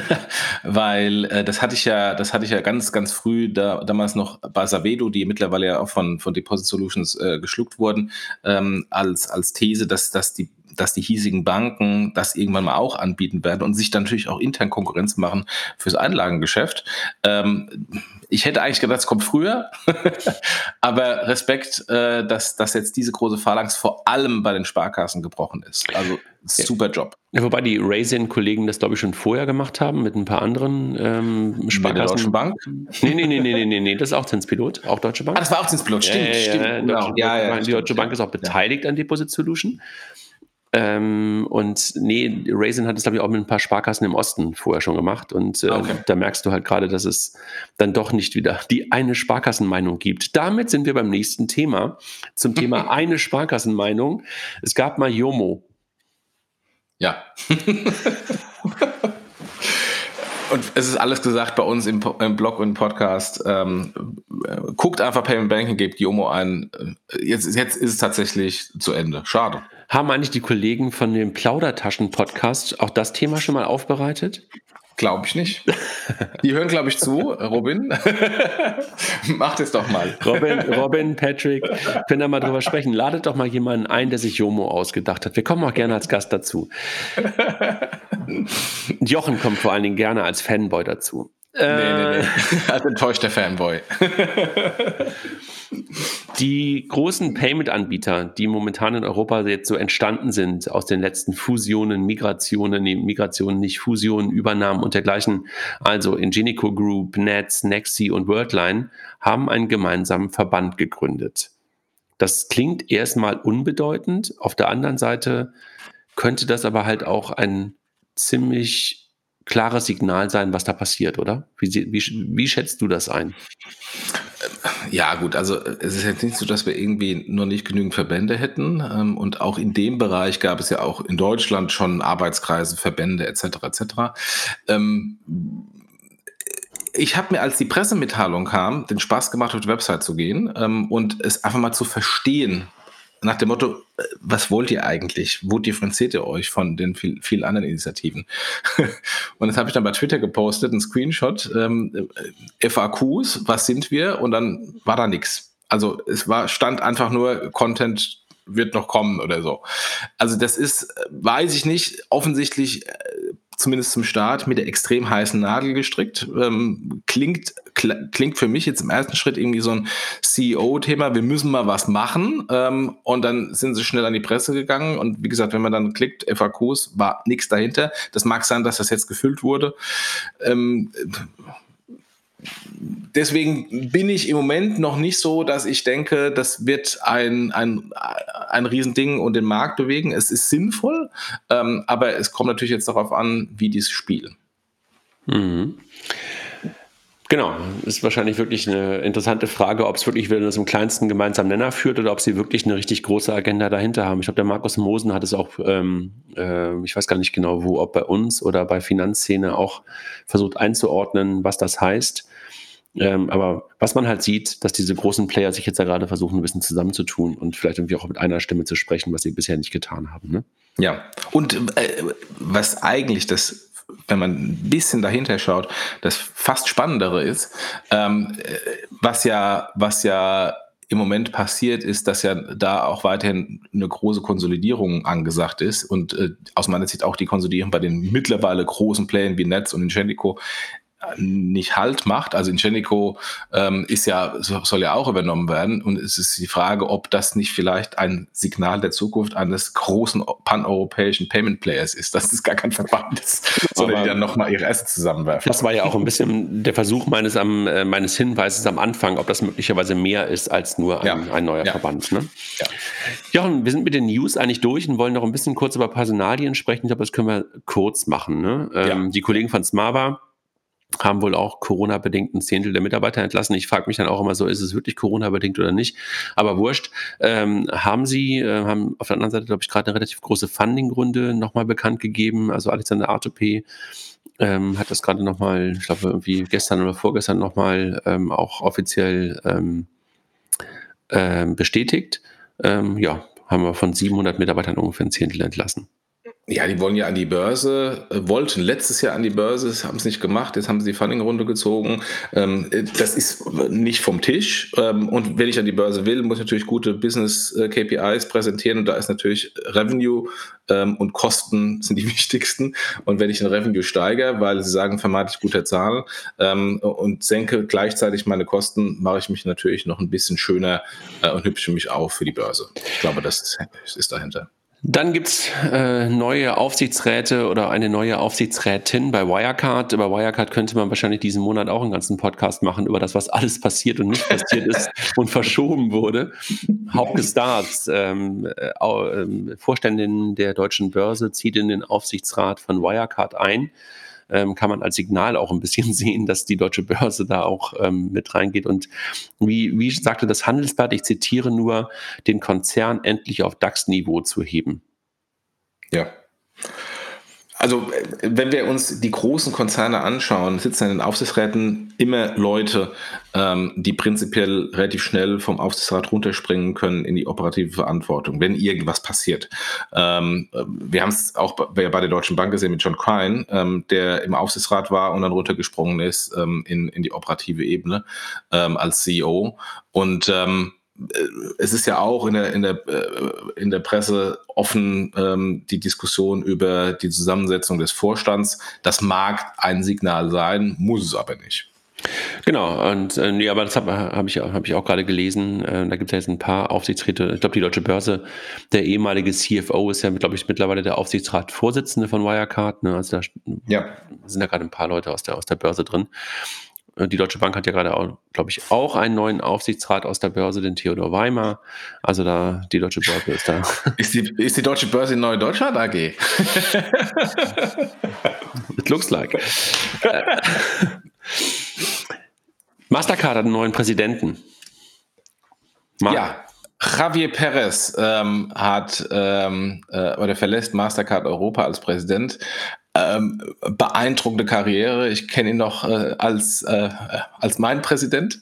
weil äh, das hatte ich ja, das hatte ich ja ganz, ganz früh da, damals noch bei Savedo, die mittlerweile ja auch von von Deposit Solutions äh, geschluckt wurden, ähm, als als These, dass dass die dass die hiesigen Banken das irgendwann mal auch anbieten werden und sich dann natürlich auch intern Konkurrenz machen fürs Einlagengeschäft. Ähm, ich hätte eigentlich gedacht, es kommt früher, aber Respekt, äh, dass, dass jetzt diese große Phalanx vor allem bei den Sparkassen gebrochen ist. Also super Job. Ja, wobei die Raisin-Kollegen das, glaube ich, schon vorher gemacht haben mit ein paar anderen ähm, Sparkassen. Bei der Deutschen Bank? Nee, nee, nee, nee, nee, nee, nee, das ist auch Zinspilot, auch Deutsche Bank. Ah, das war auch Zinspilot, stimmt, ja, ja, stimmt. Ja, genau. ja, ja, die Deutsche Bank ist auch beteiligt an Deposit Solution. Ähm, und nee, Raisin hat es, glaube ich, auch mit ein paar Sparkassen im Osten vorher schon gemacht. Und äh, okay. da merkst du halt gerade, dass es dann doch nicht wieder die eine Sparkassenmeinung gibt. Damit sind wir beim nächsten Thema. Zum Thema eine Sparkassenmeinung. Es gab mal Jomo. Ja. und es ist alles gesagt bei uns im, im Blog und Podcast. Ähm, äh, guckt einfach Payment Banking, gebt Jomo ein. Äh, jetzt, jetzt ist es tatsächlich zu Ende. Schade. Haben eigentlich die Kollegen von dem Plaudertaschen-Podcast auch das Thema schon mal aufbereitet? Glaube ich nicht. Die hören, glaube ich, zu. Robin, macht es doch mal. Robin, Robin, Patrick, können da mal drüber sprechen. Ladet doch mal jemanden ein, der sich Jomo ausgedacht hat. Wir kommen auch gerne als Gast dazu. Jochen kommt vor allen Dingen gerne als Fanboy dazu. Nee, nee, nee. Äh. Als enttäuschter Fanboy. Die großen Payment-Anbieter, die momentan in Europa jetzt so entstanden sind, aus den letzten Fusionen, Migrationen, nee, Migrationen, nicht Fusionen, Übernahmen und dergleichen, also Ingenico Group, Nets, Nexi und Worldline, haben einen gemeinsamen Verband gegründet. Das klingt erstmal unbedeutend. Auf der anderen Seite könnte das aber halt auch ein ziemlich klares Signal sein, was da passiert, oder? Wie, wie, wie schätzt du das ein? Ja, gut, also es ist jetzt nicht so, dass wir irgendwie nur nicht genügend Verbände hätten. Ähm, und auch in dem Bereich gab es ja auch in Deutschland schon Arbeitskreise, Verbände etc. etc. Ähm, ich habe mir, als die Pressemitteilung kam, den Spaß gemacht, auf die Website zu gehen ähm, und es einfach mal zu verstehen, nach dem Motto, äh, was wollt ihr eigentlich? Wo differenziert ihr euch von den vielen viel anderen Initiativen? und das habe ich dann bei Twitter gepostet, ein Screenshot, ähm, äh, FAQs, was sind wir? Und dann war da nichts. Also es war, stand einfach nur Content wird noch kommen oder so. Also das ist, äh, weiß ich nicht, offensichtlich zumindest zum Start, mit der extrem heißen Nadel gestrickt. Ähm, klingt, kl klingt für mich jetzt im ersten Schritt irgendwie so ein CEO-Thema, wir müssen mal was machen. Ähm, und dann sind sie schnell an die Presse gegangen. Und wie gesagt, wenn man dann klickt, FAQs, war nichts dahinter. Das mag sein, dass das jetzt gefüllt wurde. Ähm, deswegen bin ich im Moment noch nicht so, dass ich denke, das wird ein, ein, ein Riesending und den Markt bewegen. Es ist sinnvoll, ähm, aber es kommt natürlich jetzt darauf an, wie die es spielen. Mhm. Genau, ist wahrscheinlich wirklich eine interessante Frage, ob es wirklich wieder zum kleinsten gemeinsamen Nenner führt oder ob sie wirklich eine richtig große Agenda dahinter haben. Ich glaube, der Markus Mosen hat es auch, ähm, äh, ich weiß gar nicht genau wo, ob bei uns oder bei Finanzszene auch versucht einzuordnen, was das heißt. Ähm, aber was man halt sieht, dass diese großen Player sich jetzt ja gerade versuchen, ein bisschen zusammenzutun und vielleicht irgendwie auch mit einer Stimme zu sprechen, was sie bisher nicht getan haben. Ne? Ja, und äh, was eigentlich das, wenn man ein bisschen dahinter schaut, das fast Spannendere ist, ähm, äh, was ja, was ja im Moment passiert, ist, dass ja da auch weiterhin eine große Konsolidierung angesagt ist und äh, aus meiner Sicht auch die Konsolidierung bei den mittlerweile großen Playern wie Netz und Ingenico nicht Halt macht. Also Ingenico ähm, ist ja, soll ja auch übernommen werden. Und es ist die Frage, ob das nicht vielleicht ein Signal der Zukunft eines großen paneuropäischen Payment Players ist, dass es gar kein Verband ist, sondern die dann nochmal ihre Assets zusammenwerfen. Das war ja auch ein bisschen der Versuch meines, am, äh, meines Hinweises am Anfang, ob das möglicherweise mehr ist als nur ein, ja. ein neuer ja. Verband. Ne? Ja. Jochen, wir sind mit den News eigentlich durch und wollen noch ein bisschen kurz über Personalien sprechen. Ich glaube, das können wir kurz machen. Ne? Ähm, die Kollegen von Smava haben wohl auch Corona-bedingt ein Zehntel der Mitarbeiter entlassen. Ich frage mich dann auch immer so, ist es wirklich Corona-bedingt oder nicht? Aber wurscht. Ähm, haben Sie, äh, haben auf der anderen Seite, glaube ich, gerade eine relativ große Funding-Runde nochmal bekannt gegeben. Also Alexander ATP ähm, hat das gerade nochmal, ich glaube, irgendwie gestern oder vorgestern nochmal ähm, auch offiziell ähm, ähm, bestätigt. Ähm, ja, haben wir von 700 Mitarbeitern ungefähr ein Zehntel entlassen. Ja, die wollen ja an die Börse, äh, wollten letztes Jahr an die Börse, haben es nicht gemacht, jetzt haben sie die Funding-Runde gezogen. Ähm, äh, das ist nicht vom Tisch. Ähm, und wenn ich an die Börse will, muss ich natürlich gute Business-KPIs äh, präsentieren und da ist natürlich Revenue ähm, und Kosten sind die wichtigsten. Und wenn ich den Revenue steigere, weil sie sagen, vermeintlich guter Zahl und senke gleichzeitig meine Kosten, mache ich mich natürlich noch ein bisschen schöner und hübsche mich auf für die Börse. Ich glaube, das ist dahinter. Dann gibt's äh, neue Aufsichtsräte oder eine neue Aufsichtsrätin bei Wirecard. Über Wirecard könnte man wahrscheinlich diesen Monat auch einen ganzen Podcast machen über das, was alles passiert und nicht passiert ist und verschoben wurde. Hauke Starts, ähm, äh, äh, Vorständin der deutschen Börse, zieht in den Aufsichtsrat von Wirecard ein ähm, kann man als Signal auch ein bisschen sehen, dass die deutsche Börse da auch ähm, mit reingeht. Und wie, wie sagte das Handelsblatt, ich zitiere nur, den Konzern endlich auf DAX-Niveau zu heben. Ja. Also, wenn wir uns die großen Konzerne anschauen, sitzen in den Aufsichtsräten immer Leute, ähm, die prinzipiell relativ schnell vom Aufsichtsrat runterspringen können in die operative Verantwortung, wenn irgendwas passiert. Ähm, wir haben es auch bei, bei, der Deutschen Bank gesehen mit John Crine, ähm, der im Aufsichtsrat war und dann runtergesprungen ist ähm, in, in die operative Ebene ähm, als CEO. Und ähm, es ist ja auch in der, in der, äh, in der Presse offen ähm, die Diskussion über die Zusammensetzung des Vorstands. Das mag ein Signal sein, muss es aber nicht. Genau, und äh, nee, aber das habe hab ich, hab ich auch gerade gelesen. Äh, da gibt es ja jetzt ein paar Aufsichtsräte. Ich glaube, die Deutsche Börse, der ehemalige CFO ist ja, glaube ich, mittlerweile der Aufsichtsratsvorsitzende von Wirecard. Ne? Also da ja. sind da gerade ein paar Leute aus der, aus der Börse drin. Äh, die Deutsche Bank hat ja gerade, glaube ich, auch einen neuen Aufsichtsrat aus der Börse, den Theodor Weimar. Also da, die Deutsche Börse ist da. Ist die, ist die Deutsche Börse in Neue Deutschland AG? It looks like. Mastercard hat einen neuen Präsidenten. Mar ja. Javier Perez ähm, hat ähm, äh, oder verlässt Mastercard Europa als Präsident. Ähm, beeindruckende Karriere. Ich kenne ihn noch äh, als, äh, als mein Präsident.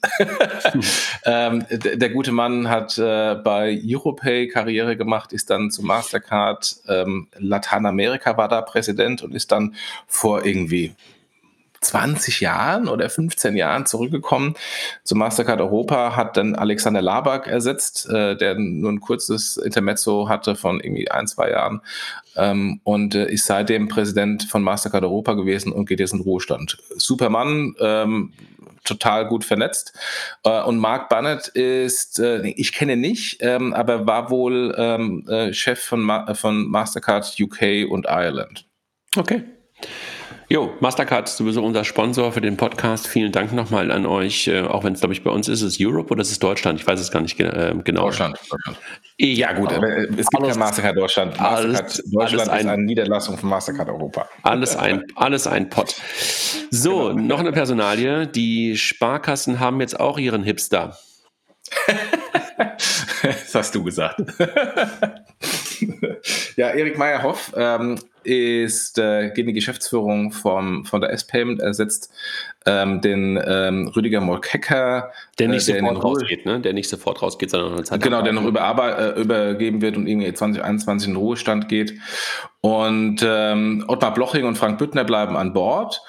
ähm, der gute Mann hat äh, bei Europay Karriere gemacht, ist dann zu Mastercard ähm, Lateinamerika war da Präsident und ist dann vor irgendwie 20 Jahren oder 15 Jahren zurückgekommen zu Mastercard Europa, hat dann Alexander Labak ersetzt, äh, der nur ein kurzes Intermezzo hatte von irgendwie ein, zwei Jahren ähm, und äh, ist seitdem Präsident von Mastercard Europa gewesen und geht jetzt in Ruhestand. Supermann, ähm, total gut vernetzt. Äh, und Mark Bannett ist, äh, ich kenne nicht, ähm, aber war wohl ähm, äh, Chef von, Ma von Mastercard UK und Ireland. Okay. Jo, Mastercard ist sowieso unser Sponsor für den Podcast. Vielen Dank nochmal an euch. Äh, auch wenn es, glaube ich, bei uns ist, ist es Europe oder ist es Deutschland? Ich weiß es gar nicht äh, genau. Deutschland. Deutschland. Ja, gut, aber es gibt alles, ja Mastercard Deutschland. Mastercard alles, Deutschland alles ist eine Niederlassung von Mastercard Europa. Alles ein, alles ein Pott. So, genau. noch eine Personalie. Die Sparkassen haben jetzt auch ihren Hipster. das hast du gesagt. ja, Erik Meyerhoff ähm, ist äh, gegen die Geschäftsführung vom, von der S-Payment ersetzt ähm, den ähm, Rüdiger Molkecker. Der nicht äh, der sofort rausgeht, ne? Der nicht sofort rausgeht, sondern noch eine Zeit Genau, der noch über, äh, übergeben wird und irgendwie 2021 in Ruhestand geht. Und ähm, Ottmar Bloching und Frank Büttner bleiben an Bord.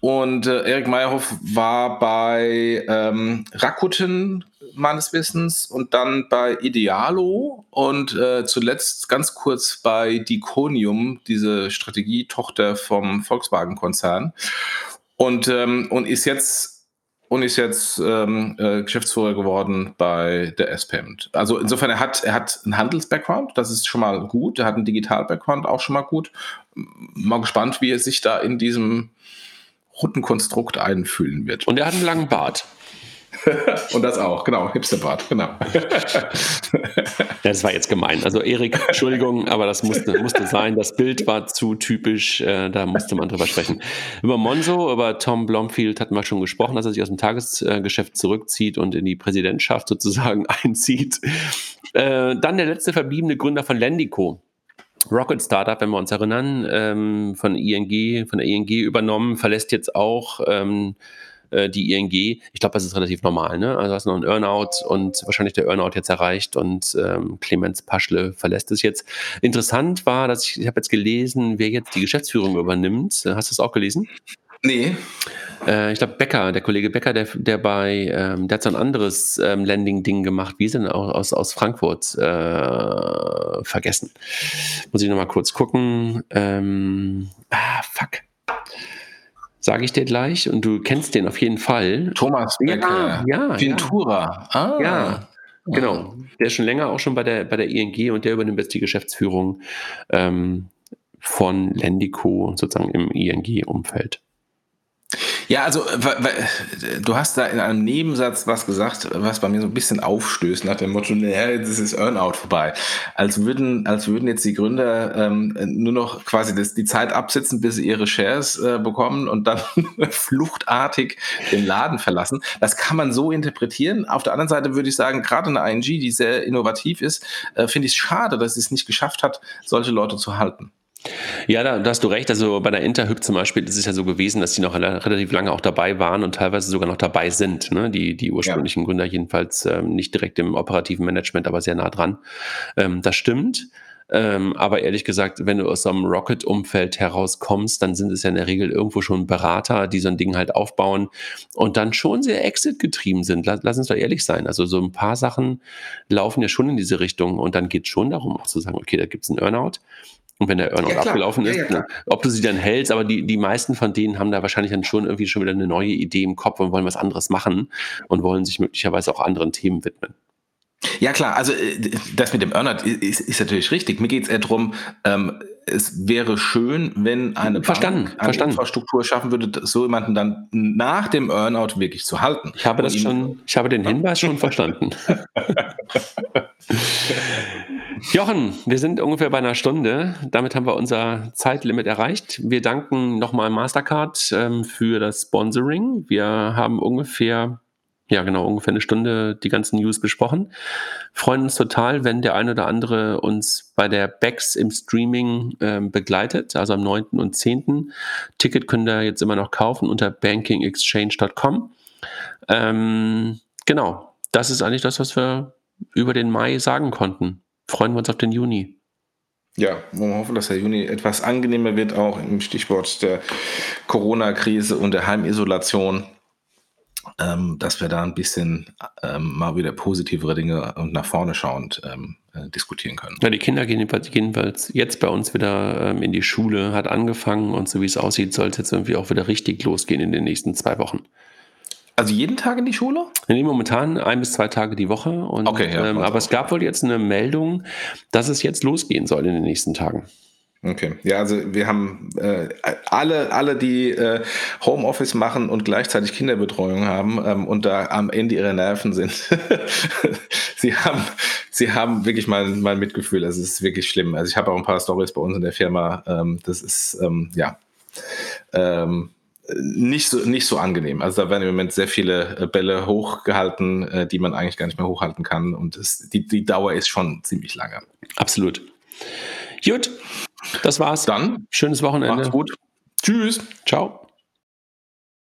Und äh, Erik Meyerhoff war bei ähm, Rakuten meines Wissens und dann bei Idealo und äh, zuletzt ganz kurz bei Diconium, diese Strategietochter vom Volkswagen-Konzern. Und, ähm, und ist jetzt und ist jetzt ähm, äh, Geschäftsführer geworden bei der S-Payment. Also insofern, er hat, er hat einen Handels-Background, das ist schon mal gut. Er hat einen Digital-Background, auch schon mal gut. Mal gespannt, wie er sich da in diesem runden Konstrukt einfühlen wird. Und er hat einen langen Bart. Und das auch, genau, Hipsterbart, genau. das war jetzt gemein. Also Erik, Entschuldigung, aber das musste, musste sein. Das Bild war zu typisch, äh, da musste man drüber sprechen. Über Monzo, über Tom Blomfield hatten wir schon gesprochen, dass er sich aus dem Tagesgeschäft zurückzieht und in die Präsidentschaft sozusagen einzieht. Äh, dann der letzte verbliebene Gründer von Lendico. Rocket Startup, wenn wir uns erinnern, ähm, von ING, von der ING übernommen, verlässt jetzt auch ähm, äh, die ING. Ich glaube, das ist relativ normal. Ne? Also hast du noch einen Earnout und wahrscheinlich der Earnout jetzt erreicht und ähm, Clemens Paschle verlässt es jetzt. Interessant war, dass ich, ich habe jetzt gelesen, wer jetzt die Geschäftsführung übernimmt. Hast du es auch gelesen? Nee. Äh, ich glaube, Becker, der Kollege Becker, der, der bei, ähm, der hat so ein anderes ähm, Landing-Ding gemacht. Wie ist denn aus, aus Frankfurt? Äh, vergessen. Muss ich nochmal kurz gucken. Ähm, ah, fuck sage ich dir gleich. Und du kennst den auf jeden Fall. Thomas Becker. Ja, ja Ventura. Ja. Ah. ja. Genau. Der ist schon länger auch schon bei der, bei der ING und der übernimmt jetzt die Geschäftsführung ähm, von Lendico sozusagen im ING-Umfeld. Ja, also du hast da in einem Nebensatz was gesagt, was bei mir so ein bisschen aufstößt nach dem Motto, naja, jetzt ist Earnout vorbei. Als würden, als würden jetzt die Gründer ähm, nur noch quasi das, die Zeit absitzen, bis sie ihre Shares äh, bekommen und dann fluchtartig den Laden verlassen. Das kann man so interpretieren. Auf der anderen Seite würde ich sagen, gerade eine ING, die sehr innovativ ist, äh, finde ich es schade, dass sie es nicht geschafft hat, solche Leute zu halten. Ja, da, da, hast du recht. Also bei der Interhyp zum Beispiel ist es ja so gewesen, dass die noch relativ lange auch dabei waren und teilweise sogar noch dabei sind. Ne? Die, die ursprünglichen ja. Gründer jedenfalls ähm, nicht direkt im operativen Management, aber sehr nah dran. Ähm, das stimmt. Ähm, aber ehrlich gesagt, wenn du aus so einem Rocket-Umfeld herauskommst, dann sind es ja in der Regel irgendwo schon Berater, die so ein Ding halt aufbauen und dann schon sehr Exit-getrieben sind. Lass, lass uns doch ehrlich sein. Also so ein paar Sachen laufen ja schon in diese Richtung und dann geht es schon darum, auch zu sagen, okay, da gibt es einen Earnout und wenn der Earnout ja, abgelaufen ist, ja, ja, ne, ob du sie dann hältst, aber die, die meisten von denen haben da wahrscheinlich dann schon irgendwie schon wieder eine neue Idee im Kopf und wollen was anderes machen und wollen sich möglicherweise auch anderen Themen widmen. Ja klar, also äh, das mit dem Earnout ist, ist natürlich richtig. Mir geht es eher darum, ähm, es wäre schön, wenn eine verstanden, Bank eine verstanden. Infrastruktur schaffen würde, so jemanden dann nach dem Earnout wirklich zu halten. Ich habe das schon, ich habe den Hinweis schon verstanden. Jochen, wir sind ungefähr bei einer Stunde. Damit haben wir unser Zeitlimit erreicht. Wir danken nochmal Mastercard ähm, für das Sponsoring. Wir haben ungefähr ja, genau, ungefähr eine Stunde die ganzen News besprochen. Freuen uns total, wenn der ein oder andere uns bei der BEX im Streaming ähm, begleitet, also am 9. und 10. Ticket könnt ihr jetzt immer noch kaufen unter bankingexchange.com. Ähm, genau, das ist eigentlich das, was wir über den Mai sagen konnten. Freuen wir uns auf den Juni. Ja, wir hoffen, dass der Juni etwas angenehmer wird, auch im Stichwort der Corona-Krise und der Heimisolation ähm, dass wir da ein bisschen ähm, mal wieder positivere Dinge und nach vorne schauend ähm, äh, diskutieren können. Ja, die Kinder gehen jedenfalls jetzt bei uns wieder ähm, in die Schule, hat angefangen und so wie es aussieht, soll es jetzt irgendwie auch wieder richtig losgehen in den nächsten zwei Wochen. Also jeden Tag in die Schule? Nee, momentan ein bis zwei Tage die Woche. Und, okay, ja, ähm, aber es gab wohl jetzt eine Meldung, dass es jetzt losgehen soll in den nächsten Tagen. Okay, ja, also wir haben äh, alle, alle, die äh, Homeoffice machen und gleichzeitig Kinderbetreuung haben ähm, und da am Ende ihrer Nerven sind. sie haben, sie haben wirklich mal, mal Mitgefühl. Es ist wirklich schlimm. Also ich habe auch ein paar Stories bei uns in der Firma. Ähm, das ist ähm, ja ähm, nicht so nicht so angenehm. Also da werden im Moment sehr viele äh, Bälle hochgehalten, äh, die man eigentlich gar nicht mehr hochhalten kann. Und es, die, die Dauer ist schon ziemlich lange. Absolut. Gut, das war's. Dann schönes Wochenende. Macht's gut. Tschüss. Ciao.